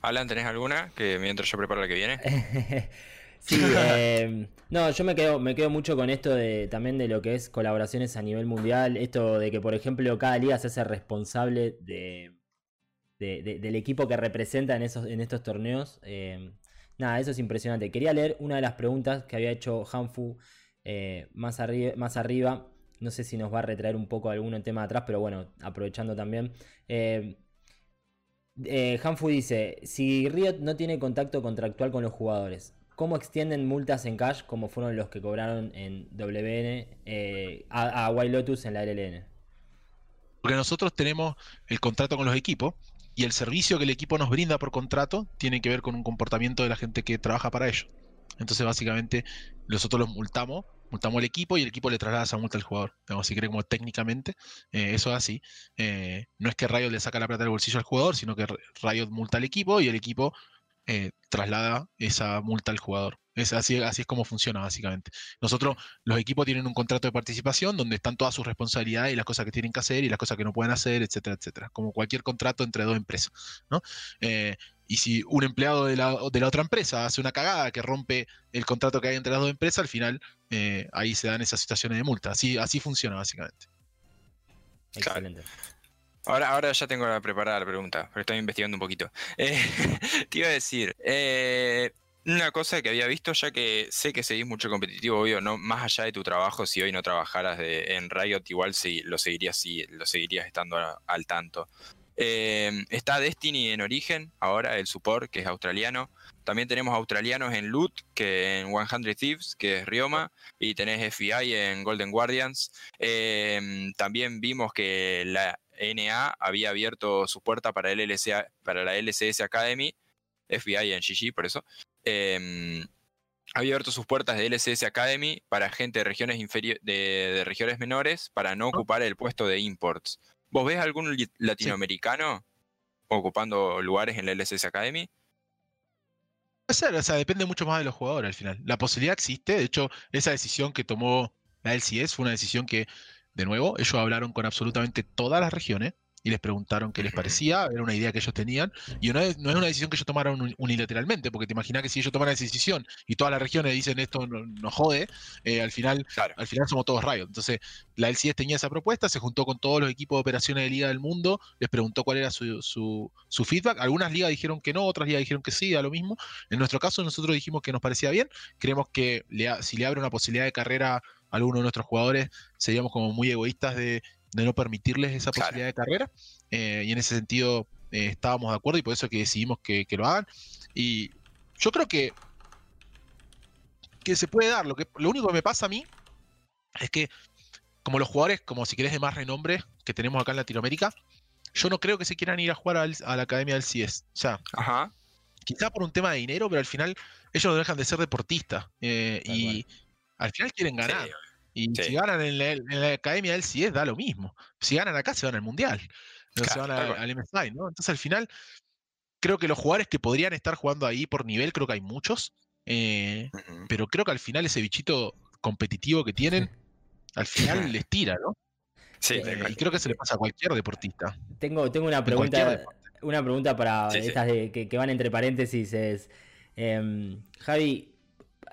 Alan, ¿tenés alguna? Que mientras yo preparo la que viene. Sí, eh, no, yo me quedo, me quedo mucho con esto de también de lo que es colaboraciones a nivel mundial. Esto de que, por ejemplo, cada liga se hace responsable de, del equipo que representa en, esos, en estos torneos. Eh, nada, eso es impresionante. Quería leer una de las preguntas que había hecho Hanfu eh, más, más arriba. No sé si nos va a retraer un poco algún tema atrás, pero bueno, aprovechando también. Hanfu dice: Si Riot no tiene contacto contractual con los jugadores, ¿Cómo extienden multas en cash como fueron los que cobraron en WN eh, a, White Lotus en la LLN? Porque nosotros tenemos el contrato con los equipos y el servicio que el equipo nos brinda por contrato tiene que ver con un comportamiento de la gente que trabaja para ellos. Entonces, básicamente, nosotros los multamos, multamos al equipo y el equipo le traslada esa multa al jugador. Digamos, si quiere, como técnicamente, eh, eso es así. Eh, no es que Riot le saca la plata del bolsillo al jugador, sino que Riot multa al equipo y el equipo eh, traslada esa multa al jugador. Es así, así es como funciona básicamente. Nosotros, los equipos tienen un contrato de participación donde están todas sus responsabilidades y las cosas que tienen que hacer y las cosas que no pueden hacer, etcétera, etcétera. Como cualquier contrato entre dos empresas. Eh, y si un empleado de la, de la, otra empresa hace una cagada que rompe el contrato que hay entre las dos empresas, al final eh, ahí se dan esas situaciones de multa. Así, así funciona básicamente. Excelente. Ahora, ahora ya tengo preparada la pregunta, pero estoy investigando un poquito. Eh, te iba a decir, eh, una cosa que había visto, ya que sé que seguís mucho competitivo, obvio, no, más allá de tu trabajo, si hoy no trabajaras en Riot, igual sí, lo seguirías, sí, lo seguirías estando al tanto. Eh, está Destiny en origen, ahora el support, que es australiano. También tenemos australianos en Loot, que en 100 Thieves, que es Rioma, y tenés FBI en Golden Guardians. también vimos que la NA había abierto su puerta para, el para la LCS Academy, FBI en GG, por eso. Em, había abierto sus puertas de LCS Academy para gente de regiones, de, regiones menores para no ocupar el puesto de imports. ¿Vos ves algún latinoamericano ocupando lugares en la LCS Academy? Puede ser, o sea, depende mucho más de los jugadores al final. La posibilidad existe, de hecho, esa decisión que tomó la LCS fue una decisión que de nuevo, ellos hablaron con absolutamente todas las regiones y les preguntaron qué les parecía, era una idea que ellos tenían, y no es, no es una decisión que ellos tomaron unilateralmente, porque te imaginas que si ellos tomaran esa decisión y todas las regiones dicen esto nos jode, eh, al, final, al final somos todos rayos. Entonces, la LCS tenía esa propuesta, se juntó con todos los equipos de operaciones de liga del mundo, les preguntó cuál era su, su, feedback, algunas ligas dijeron que no, otras ligas dijeron que sí, a lo mismo. En nuestro caso, nosotros dijimos que nos parecía bien, creemos que si le abre una posibilidad de carrera a alguno de nuestros jugadores, seríamos como muy egoístas de de no permitirles esa posibilidad de carrera. Eh, y en ese sentido eh, estábamos de acuerdo y por eso que decidimos que, lo hagan. Y yo creo que, que se puede dar. Lo, que, lo único que me pasa a mí es que, como los jugadores, como si querés de más renombre que tenemos acá en Latinoamérica, yo no creo que se quieran ir a jugar a la academia del CIES. O sea, quizá por un tema de dinero, pero al final ellos no dejan de ser deportistas. Eh, y al final quieren ganar. Y si ganan en la, academia del CIES, da lo mismo. Si ganan acá, se van al mundial. No se van al MSI, ¿no? Entonces, al final, creo que los jugadores que podrían estar jugando ahí por nivel, creo que hay muchos. Eh, pero creo que al final ese bichito competitivo que tienen, al final les tira, ¿no? Sí, eh, y creo que se le pasa a cualquier deportista. Tengo, tengo una pregunta, una pregunta para estas que, van entre paréntesis. Es, em, Javi,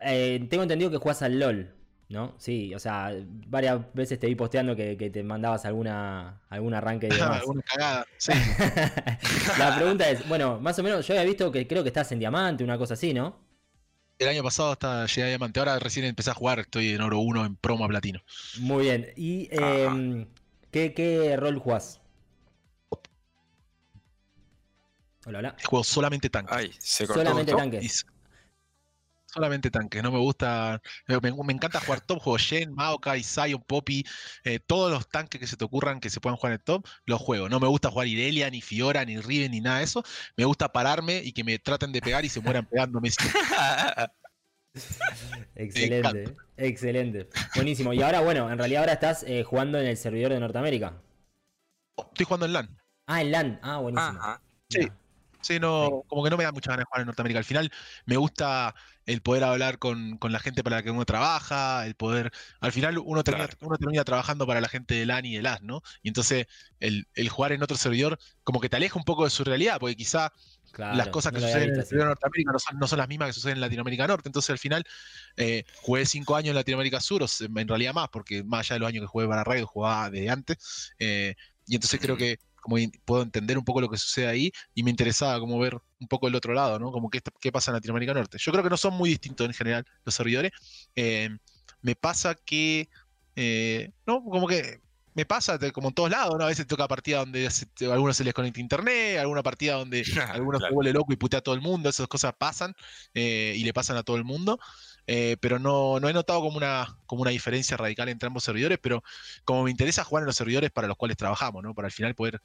eh, tengo entendido que juegas al LOL. ¿No? Sí, o sea, varias veces te vi posteando que, te mandabas alguna algún arranque de alguna cagada, sí. La pregunta es, bueno, más o menos yo había visto que creo que estás en diamante, una cosa así, ¿no? El año pasado hasta llegué a diamante, ahora recién empecé a jugar, estoy en oro 1 en promo a platino. Muy bien, ¿y em, ¿qué, rol jugás? Hola, hola. Juego solamente tanque. Ay, se cortó. Solamente tanques solamente tanques, no me gusta. Me, encanta jugar top, juego Shen, Maokai, Sion, Poppy, eh, todos los tanques que se te ocurran que se puedan jugar en el top, los juego. No me gusta jugar Irelia, ni Fiora, ni Riven, ni nada de eso. Me gusta pararme y que me traten de pegar y se mueran pegándome. excelente, excelente. Buenísimo. Y ahora, bueno, en realidad ahora estás eh, jugando en el servidor de Norteamérica. Estoy jugando en LAN. Ah, en LAN. Ah, buenísimo. Sí. Sí, no, como que no me da mucha ganas de jugar en Norteamérica. Al final me gusta el poder hablar con, con la gente para la que uno trabaja, el poder. Al final uno termina, Claro. uno termina trabajando para la gente del AN y del AS, ¿no? Y entonces el, el jugar en otro servidor como que te aleja un poco de su realidad, porque quizá Claro, las cosas que no suceden en el servidor de Norteamérica no son, no son las mismas que suceden en Latinoamérica Norte. Entonces al final eh, jugué cinco años en Latinoamérica Sur, o sea, en realidad más, porque más allá de los años que jugué para Raid, jugaba de antes. eh, y entonces creo que como puedo entender un poco lo que sucede ahí y me interesaba como ver un poco el otro lado, ¿no? Como qué, qué pasa en Latinoamérica Norte. Yo creo que no son muy distintos en general los servidores. Eh, me pasa que, eh, no, como que me pasa como en todos lados, ¿no? A veces toca partida donde se- a algunos se les conecta internet, alguna partida donde alguno se Claro. vuelve loco y putea a todo el mundo, esas cosas pasan eh, y le pasan a todo el mundo. Eh, pero no, no he notado como una, como una diferencia radical entre ambos servidores, pero como me interesa jugar en los servidores para los cuales trabajamos, ¿no? Para al final poder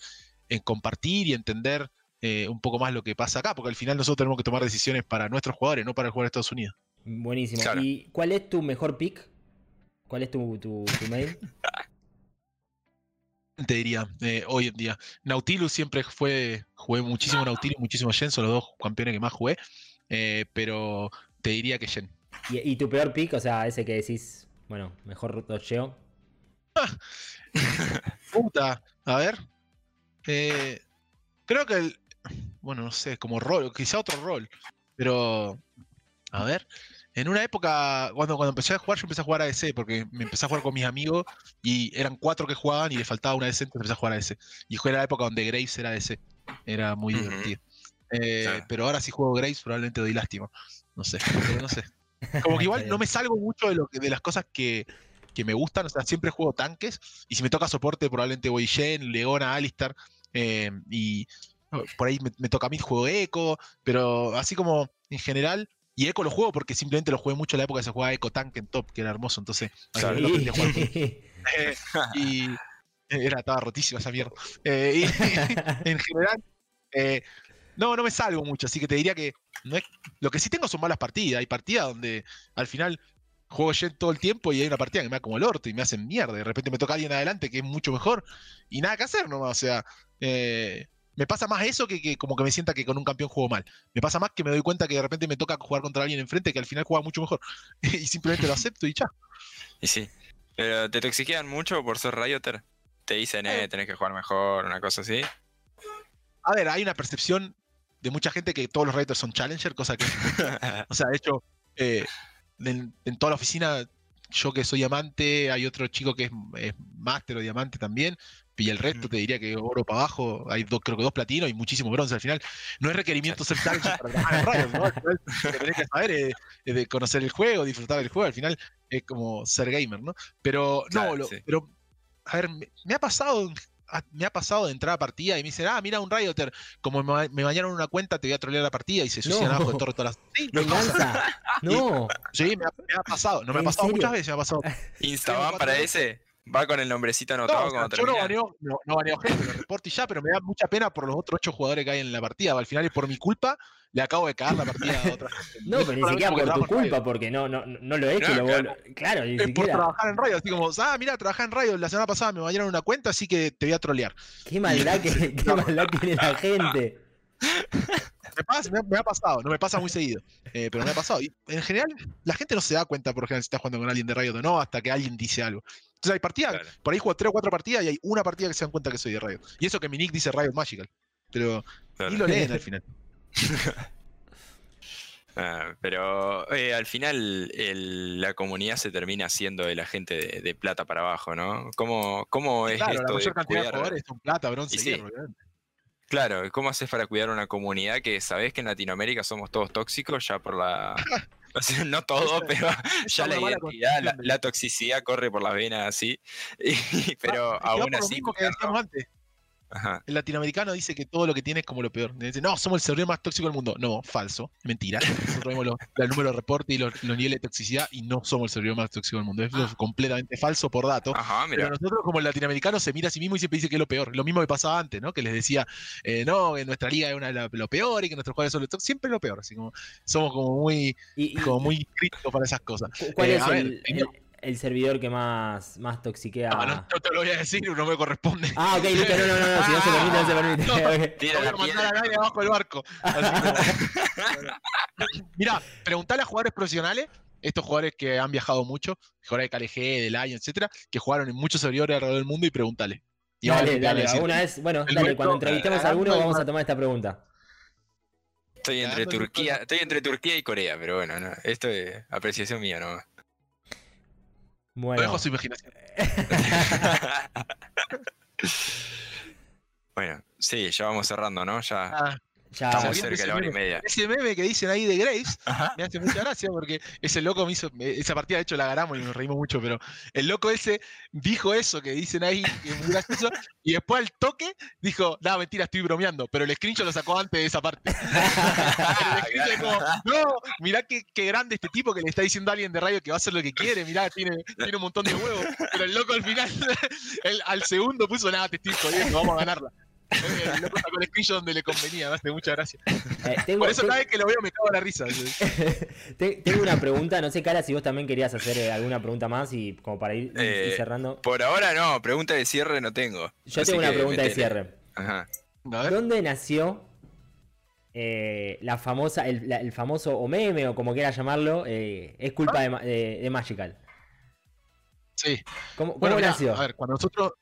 eh, compartir y entender eh, un poco más lo que pasa acá, porque al final nosotros tenemos que tomar decisiones para nuestros jugadores, no para el jugador de Estados Unidos. Buenísimo. Claro. ¿Y cuál es tu mejor pick? ¿Cuál es tu, tu, tu main? Te diría, eh, hoy en día. Nautilus siempre fue, jugué muchísimo Nautilus, muchísimo Shen, son los dos campeones que más jugué, eh, pero te diría que Shen. ¿Y, y tu peor pick? O sea, ese que decís, bueno, mejor docheo. Puta, a ver. Eh, creo que el. Bueno, no sé, como rol, quizá otro rol. Pero. A ver. En una época, cuando, cuando empecé a jugar, yo empecé a jugar a DC, porque me empecé a jugar con mis amigos y eran cuatro que jugaban y le faltaba una DC, entonces empecé a jugar a DC. Y fue la época donde Graves era DC. Era muy Ujú. divertido. Eh, Claro. Pero ahora si juego Graves probablemente doy lástima. No sé, pero no sé. Como que igual no me salgo mucho de, lo que, de las cosas que, que me gustan. O sea, siempre juego tanques. Y si me toca soporte, probablemente voy Shen, Leona, Alistar. eh, y por ahí me, me toca a mí juego Echo. Pero así como en general. Y Echo lo juego porque simplemente lo jugué mucho en la época que se jugaba Echo Tank en top, que era hermoso. Entonces. Sí. Eh, y era, estaba rotísima esa mierda. Eh, y en general, eh, no, no me salgo mucho, así que te diría que no es- lo que sí tengo son malas partidas. Hay partidas donde al final juego Jet todo el tiempo y hay una partida que me da como el orto y me hacen mierda. y De repente me toca alguien adelante que es mucho mejor y nada que hacer nomás. O sea, eh, me pasa más eso que, que como que me sienta que con un campeón juego mal. Me pasa más que me doy cuenta que de repente me toca jugar contra alguien enfrente que al final juega mucho mejor. y simplemente lo acepto y ya. Y sí. Pero te toxiquean mucho por ser Rioter. Te dicen, eh, tenés que jugar mejor, una cosa así. A ver, hay una percepción de mucha gente que todos los Raiders son Challenger, cosa que O sea, de hecho, eh, en, en toda la oficina, yo que soy diamante, hay otro chico que es, es máster o diamante también, y el resto te diría que oro para abajo, hay dos, creo que dos platinos y muchísimo bronce al final. No es requerimiento ser challenger para trabajar en Riot, ¿no? Lo que tenés que saber es, es de conocer el juego, disfrutar del juego, al final es como ser gamer, ¿no? Pero no, Claro, lo- sí. pero a ver, me, me ha pasado me ha pasado de entrar a partida y me dicen, ah, mira un Rioter, como me, ba- me bañaron una cuenta, te voy a trolear la partida y se suicidan No. abajo de torre todas las. Sí. ¡No! Sí, me ha, me ha pasado. No me ha ¿En pasado serio? muchas veces, me ha pasado. Instaban para veces. ese. Va con el nombrecito No, anotado o sea, cuando yo no baneo, no, no baneo gente, lo reporto y ya, pero me da mucha pena por los otros ocho jugadores que hay en la partida. Al final es por mi culpa, le acabo de cagar la partida a otra gente. No, pero ni siquiera por tu culpa, porque no, no, no lo he hecho. No, y lo vos- claro. claro, ni Es por siquiera. trabajar en Riot, así como, ah, mira, trabajé en Riot, la semana pasada me bañaron una cuenta, así que te voy a trolear. Qué maldad, que, qué maldad tiene la gente. Me, pasa- me ha- me ha pasado, no me pasa muy seguido, eh, pero me ha pasado. Y en general, la gente no se da cuenta, por ejemplo, si está jugando con alguien de Riot o no, hasta que alguien dice algo. Entonces hay partidas, Claro. por ahí juego tres o cuatro partidas y hay una partida que se dan cuenta que soy de Riot. Y eso que mi nick dice Riot Magical. Pero Claro. ni lo leen al final. Ah, pero eh, al final el- la comunidad se termina siendo de la gente de, de plata para abajo, ¿no? ¿Cómo, cómo es claro, la de mayor cantidad de jugadores son plata, bronce Y y sí. hierro, obviamente. Claro, ¿cómo haces para cuidar una comunidad que sabés que en Latinoamérica somos todos tóxicos ya por la... no todo, pero ya la identidad, la, la toxicidad corre por las venas así. Y- pero aún lo así... mismo que cuidarlo- decíamos antes. Ajá. El latinoamericano dice que todo lo que tiene es como lo peor. Dice, no, somos el servidor más tóxico del mundo. No, falso, mentira. Nosotros vemos los, el número de reporte y los, los niveles de toxicidad y no somos el servidor más tóxico del mundo. Eso es completamente falso por datos. Ajá, Pero mira. nosotros como el latinoamericano se mira a sí mismo y siempre dice que es lo peor. Lo mismo que pasaba antes, ¿no? Que les decía, eh, no, que nuestra liga es una de la- lo peor y que nuestros jugadores son lo tóxicos. Siempre lo peor. Así como somos como muy, Y, y- como muy críticos para esas cosas. cu- ¿Cuál Eh, es a ver, el, primero- el- el servidor que más, más toxiquea? Ah, no, no te lo voy a decir, no me corresponde. Ah, ok, listo, no, no, no, no, si no se permite, no se permite. Tira No voy la a mandar piedra. a nadie abajo del barco. Mira, preguntale a jugadores profesionales, estos jugadores que han viajado mucho, jugadores de KLG, de Lion, etcétera, que jugaron en muchos servidores alrededor del mundo y preguntale. Y Dale, dale, alguna vez, bueno, el dale, cuando entrevistemos a alguno vamos a Mar- tomar esta pregunta. Estoy entre Turquía, estoy entre Turquía y Corea, pero bueno, no, esto es apreciación mía nomás. Lo Bueno, dejo a su imaginación. bueno, sí, ya vamos cerrando, ¿no? Ya Ah, ya, estamos cerca de ese la hora y media. ese meme que dicen ahí de Graves Ajá. me hace mucha gracia porque ese loco me hizo. Esa partida, de hecho, la ganamos y nos reímos mucho, pero el loco ese dijo eso que dicen ahí, que es muy gracioso, y después al toque dijo: No, mentira, estoy bromeando, pero el screenshot lo sacó antes de esa parte. El screenshot es como, no, mirá qué, qué grande este tipo que le está diciendo a alguien de radio que va a hacer lo que quiere, mirá, tiene, tiene un montón de huevos, pero el loco al final, el- al segundo puso nada, te estoy jodiendo, vamos a ganarla. Sacó el screenshot donde le convenía, me hace mucha gracia. Eh, tengo, Por eso te- cada vez que lo veo me cago en la risa. te- tengo una pregunta, no sé, Cara, si vos también querías hacer eh, alguna pregunta más y como para ir, ir Eh, cerrando. Por ahora no, pregunta de cierre no tengo. Yo tengo una pregunta de cierre. Ajá. ¿Dónde nació eh, la famosa, el, la- el famoso o meme o como quieras llamarlo? eh, es culpa de, Ma- de- de Magical. Sí. ¿Cómo, cómo Bueno, mirá, nació? a ver, cuando nosotros.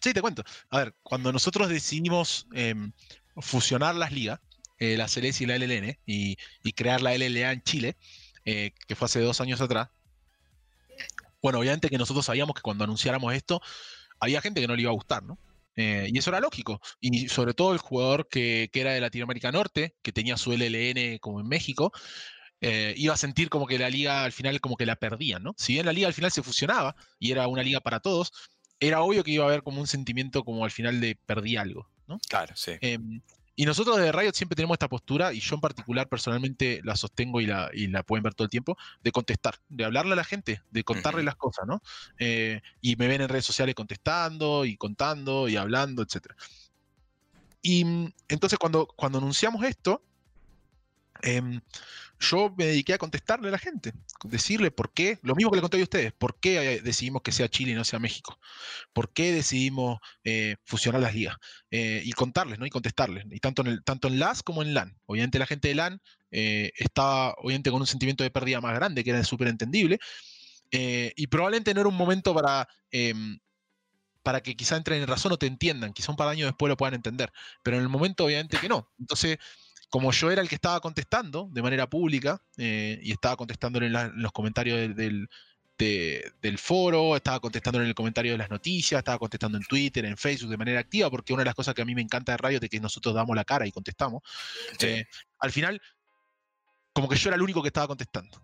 Sí, te cuento. A ver, cuando nosotros decidimos em, fusionar las ligas, eh, la CLS y la LLN, y, crear la LLA en Chile, eh, que fue hace dos años atrás. Bueno, obviamente que nosotros sabíamos que cuando anunciáramos esto, había gente que no le iba a gustar, ¿no? Eh, y eso era lógico. Y sobre todo el jugador que, que era de Latinoamérica Norte, que tenía su LLN como en México, iba a sentir como que la liga al final como que la perdían, ¿no? Si bien la liga al final se fusionaba y era una liga para todos, era obvio que iba a haber como un sentimiento como al final de perdí algo, ¿no? Claro, sí. Em, y nosotros de Riot siempre tenemos esta postura, y yo en particular personalmente la sostengo y la, y la pueden ver todo el tiempo, de contestar, de hablarle a la gente, de contarle las cosas, ¿no? Eh, y me ven en redes sociales contestando y contando y hablando, etc. Y mm, entonces cuando, cuando anunciamos esto, em, yo me dediqué a contestarle a la gente, decirle por qué, lo mismo que le conté a ustedes, por qué eh, decidimos que sea Chile y no sea México, por qué decidimos eh, fusionar las ligas eh, y contarles, ¿no? Y contestarles, y tanto en, el, tanto en LAS como en LAN. Obviamente la gente de LAN eh, estaba obviamente con un sentimiento de pérdida más grande, que era súper entendible, eh, y probablemente no era un momento para... em, para que quizá entren en razón o te entiendan, quizá un par de años después lo puedan entender, pero en el momento obviamente que no. Entonces, como yo era el que estaba contestando de manera pública eh, y estaba contestando en, los comentarios del, del- de- del foro, estaba contestando en el comentario de las noticias, estaba contestando en Twitter, en Facebook de manera activa, porque una de las cosas que a mí me encanta de radio es que nosotros damos la cara y contestamos. Sí. eh, al final, como que yo era el único que estaba contestando.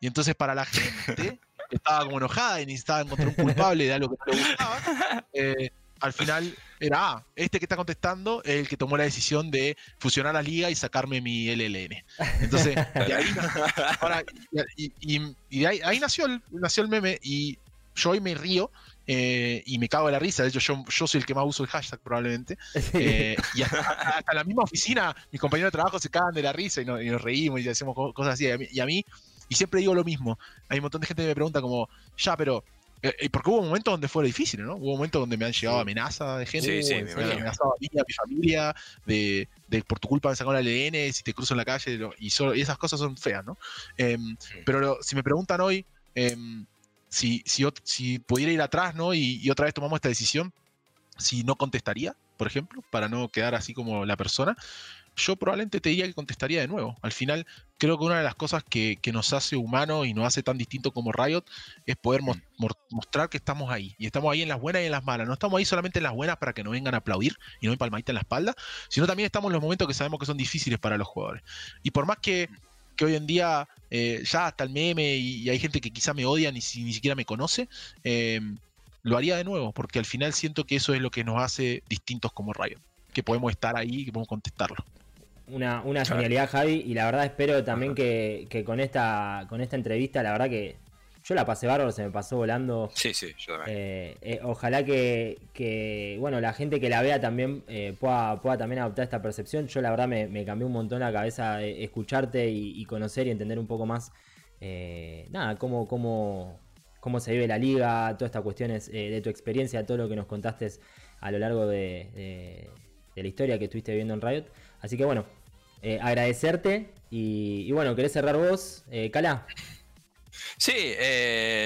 Y entonces para la gente que estaba como enojada y necesitaba encontrar un culpable de algo que no le gustaba, eh, al final era, ah, este que está contestando es el que tomó la decisión de fusionar la liga y sacarme mi LLN. Entonces, de ahí, ahora, y, y- y de ahí, ahí nació, el, nació el meme y yo hoy me río eh, y me cago de la risa. De hecho, yo, yo soy el que más uso el hashtag probablemente. Eh, y hasta, hasta la misma oficina, mis compañeros de trabajo se cagan de la risa y, no- y nos reímos y hacemos co- cosas así. Y a, mí, y a mí- y siempre digo lo mismo. Hay un montón de gente que me pregunta como, ya, pero... eh, eh, porque hubo momentos donde fue difícil, ¿no? Hubo momentos donde me han llegado Sí. amenazas de gente, Sí, sí, me amenazado a mí, a mi familia, de, de por tu culpa me sacaron la LN, si te cruzo en la calle, lo- y, solo- y esas cosas son feas, ¿no? Em, pero lo- si me preguntan hoy em, si, si, si pudiera ir atrás, ¿no? Y, y otra vez tomamos esta decisión, si no contestaría, por ejemplo, para no quedar así como la persona, yo probablemente te diría que contestaría de nuevo. Al final, creo que una de las cosas que, que nos hace humanos y nos hace tan distinto como Riot es poder mor- mostrar que estamos ahí. Y estamos ahí en las buenas y en las malas. No estamos ahí solamente en las buenas para que nos vengan a aplaudir y no en palmadita en la espalda, sino también estamos en los momentos que sabemos que son difíciles para los jugadores. Y por más que, que hoy en día eh, ya hasta el meme y, y hay gente que quizá me odia ni, si- ni siquiera me conoce, eh, lo haría de nuevo, porque al final siento que eso es lo que nos hace distintos como Riot. Que podemos estar ahí y que podemos contestarlo. Una, una Claro. genialidad, Javi, y la verdad espero también que, que con esta con esta entrevista, la verdad que yo la pasé bárbaro, se me pasó volando. Sí, sí, yo también. Eh, eh, ojalá que, que, bueno, la gente que la vea también eh, pueda, pueda también adoptar esta percepción. Yo la verdad me, me cambió un montón la cabeza eh, escucharte y, y conocer y entender un poco más, eh, nada, cómo, cómo, cómo se vive la liga, todas estas cuestiones de tu experiencia, todo lo que nos contaste a lo largo de, la historia que estuviste viviendo en Riot. Así que bueno, eh, agradecerte y, bueno, ¿querés cerrar vos, eh, Cala? Sí,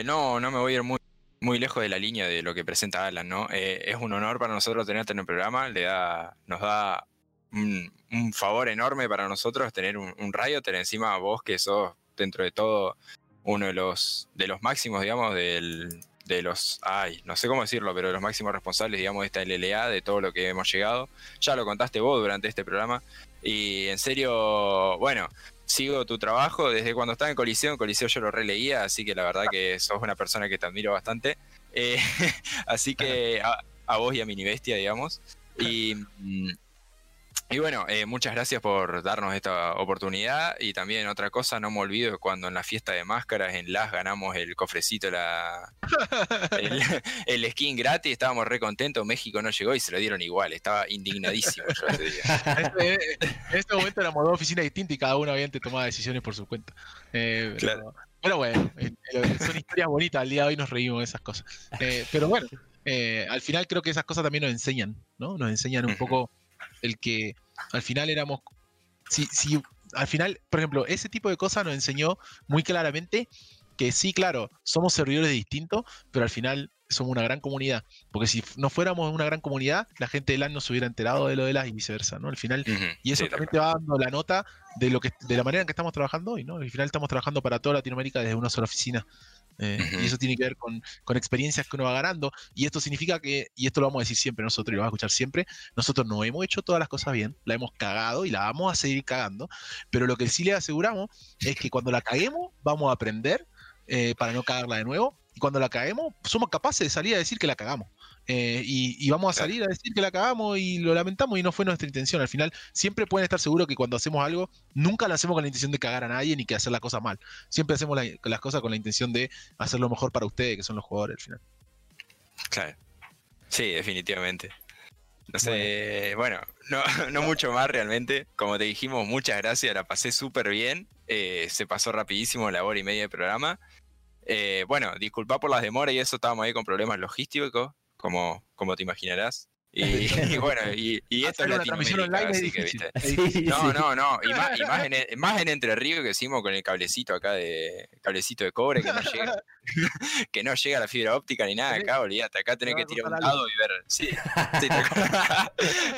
no, no me voy a ir muy, muy lejos de la línea de lo que presenta Alan, ¿no? es un honor para nosotros tenerte en el programa, le da, nos da un, favor enorme para nosotros tener un, un Riot, encima vos que sos dentro de todo uno de los, de los máximos, digamos, del, de los, ay, no sé cómo decirlo, pero de los máximos responsables, digamos, de esta LLA, de todo lo que hemos llegado. Ya lo contaste vos durante este programa. Y en serio, bueno, sigo tu trabajo desde cuando estaba en Coliseo. En Coliseo yo lo releía, así que la verdad que sos una persona que te admiro bastante. Eh, así que a, a, vos y a Mini Bestia, digamos. Y mm, y bueno, eh, muchas gracias por darnos esta oportunidad. Y también otra cosa, no me olvido cuando en la fiesta de máscaras en Las ganamos el cofrecito, la, el, skin gratis, estábamos re contentos. México no llegó y se lo dieron igual. Estaba indignadísimo yo ese día. en este momento éramos dos oficinas distintas y cada uno obviamente tomaba decisiones por su cuenta. Eh, claro. Pero, bueno, eh, son historias bonitas. Al día de hoy nos reímos de esas cosas. pero bueno, al final creo que esas cosas también nos enseñan, ¿no? Nos enseñan un poco el que al final éramos, si, si al final, por ejemplo, ese tipo de cosas nos enseñó muy claramente que sí, claro, somos servidores distintos, pero al final somos una gran comunidad. Porque si no fuéramos una gran comunidad, la gente de LAN no se hubiera enterado de lo de LAN y viceversa, ¿no? Al final, y eso también te va dando la nota de lo que, de la manera en que estamos trabajando hoy, ¿no? Al final estamos trabajando para toda Latinoamérica desde una sola oficina. Eh, y eso tiene que ver con, experiencias que uno va ganando. Y esto significa que, y esto lo vamos a decir siempre nosotros y lo vamos a escuchar siempre, nosotros no hemos hecho todas las cosas bien, la hemos cagado y la vamos a seguir cagando. Pero lo que sí le aseguramos es que cuando la caguemos, vamos a aprender eh, para no cagarla de nuevo. Y cuando la caguemos, somos capaces de salir a decir que la cagamos. Eh, y, vamos a salir a decir que la cagamos y lo lamentamos y no fue nuestra intención. Al final, siempre pueden estar seguros que cuando hacemos algo, nunca lo hacemos con la intención de cagar a nadie ni que hacer la cosa mal. Siempre hacemos las cosas con la intención de hacer lo mejor para ustedes, que son los jugadores al final. Claro. Sí, definitivamente. No sé, bueno, no, mucho más realmente. Como te dijimos, muchas gracias, la pasé súper bien. Eh, se pasó rapidísimo la hora y media de programa. Eh, bueno, disculpa por las demoras y eso, estábamos ahí con problemas logísticos como, como te imaginarás. Y, bueno, y, esto es Latinoamérica, así que, ¿viste? no, no, no, y más, y más, en, más en Entre Ríos que hicimos con el cablecito acá de cablecito de cobre que no llega, que no llega a la fibra óptica ni nada acá, olvídate, acá tenés que tirar un lado y ver. Sí,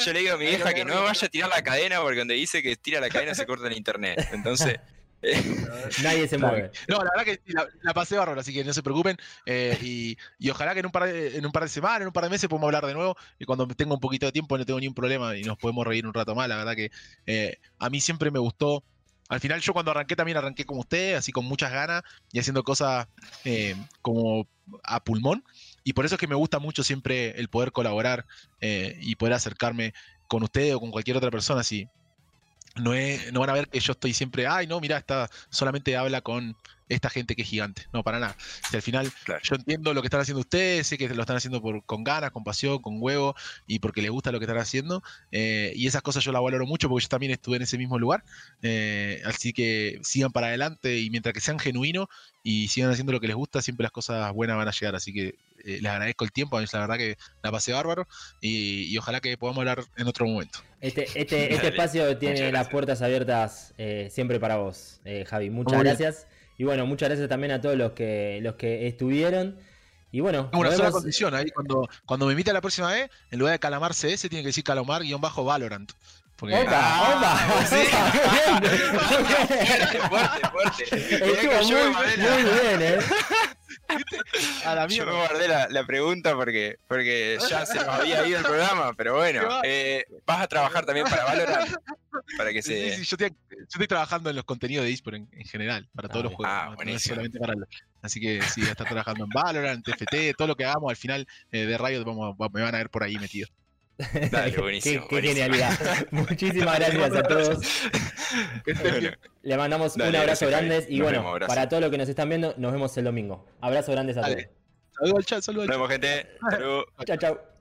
Yo le digo a mi hija que no vaya a tirar la cadena porque donde dice que tira la cadena se corta el internet. Entonces, Nadie se mueve. No, la verdad que la, pasé bárbaro, así que no se preocupen. Eh, y, ojalá que en un, par de, en un par de semanas, en un par de meses podamos hablar de nuevo. Y cuando tenga un poquito de tiempo no tengo ni un problema y nos podemos reír un rato más. La verdad que eh, a mí siempre me gustó. Al final yo cuando arranqué también arranqué como usted, así con muchas ganas y haciendo cosas eh, como a pulmón. Y por eso es que me gusta mucho siempre el poder colaborar y poder acercarme con usted o con cualquier otra persona. Así, no, no van a ver que yo estoy siempre, ay, no, mira, está, solamente habla con esta gente que es gigante. No, para nada. Si al final yo entiendo lo que están haciendo ustedes, sé que lo están haciendo por, con ganas, con pasión, con huevo y porque les gusta lo que están haciendo. Eh, y esas cosas yo las valoro mucho porque yo también estuve en ese mismo lugar. Eh, así que sigan para adelante y mientras que sean genuinos y sigan haciendo lo que les gusta, siempre las cosas buenas van a llegar. Así que eh, les agradezco el tiempo, la verdad que la pasé bárbaro y, ojalá que podamos hablar en otro momento. Este, este, este espacio tiene las puertas abiertas eh, siempre para vos, eh, Javi. Muchas gracias. Y bueno, muchas gracias también a todos los que, los que estuvieron. Y bueno, una sola condición ahí cuando, cuando me invita la próxima vez, en lugar de calamar CS, tiene que decir calamar-valorant. Porque... ¡Opa! ¡Opa! Sí. fuerte, fuerte. Estuvo muy, muy bien, ¿eh? Yo me guardé la, pregunta porque, porque ya se nos había ido el programa, pero bueno, eh, vas a trabajar también para Valorant. Para que se... Sí, sí, yo, estoy, trabajando en los contenidos de eSport en, general, para todos ah, los juegos. Ah, no, solamente para Así que sí, está trabajando en Valorant, TFT, todo lo que hagamos al final eh, de Riot vamos, me van a ver por ahí metido. Dale, buenísimo, qué, genialidad. Muchísimas gracias a todos. Le mandamos un abrazo grande y bueno, para todos los que nos están viendo, nos vemos el domingo. Abrazo grandes a todos. Saludos al chat, saludos Nos vemos, gente. Chao, chao.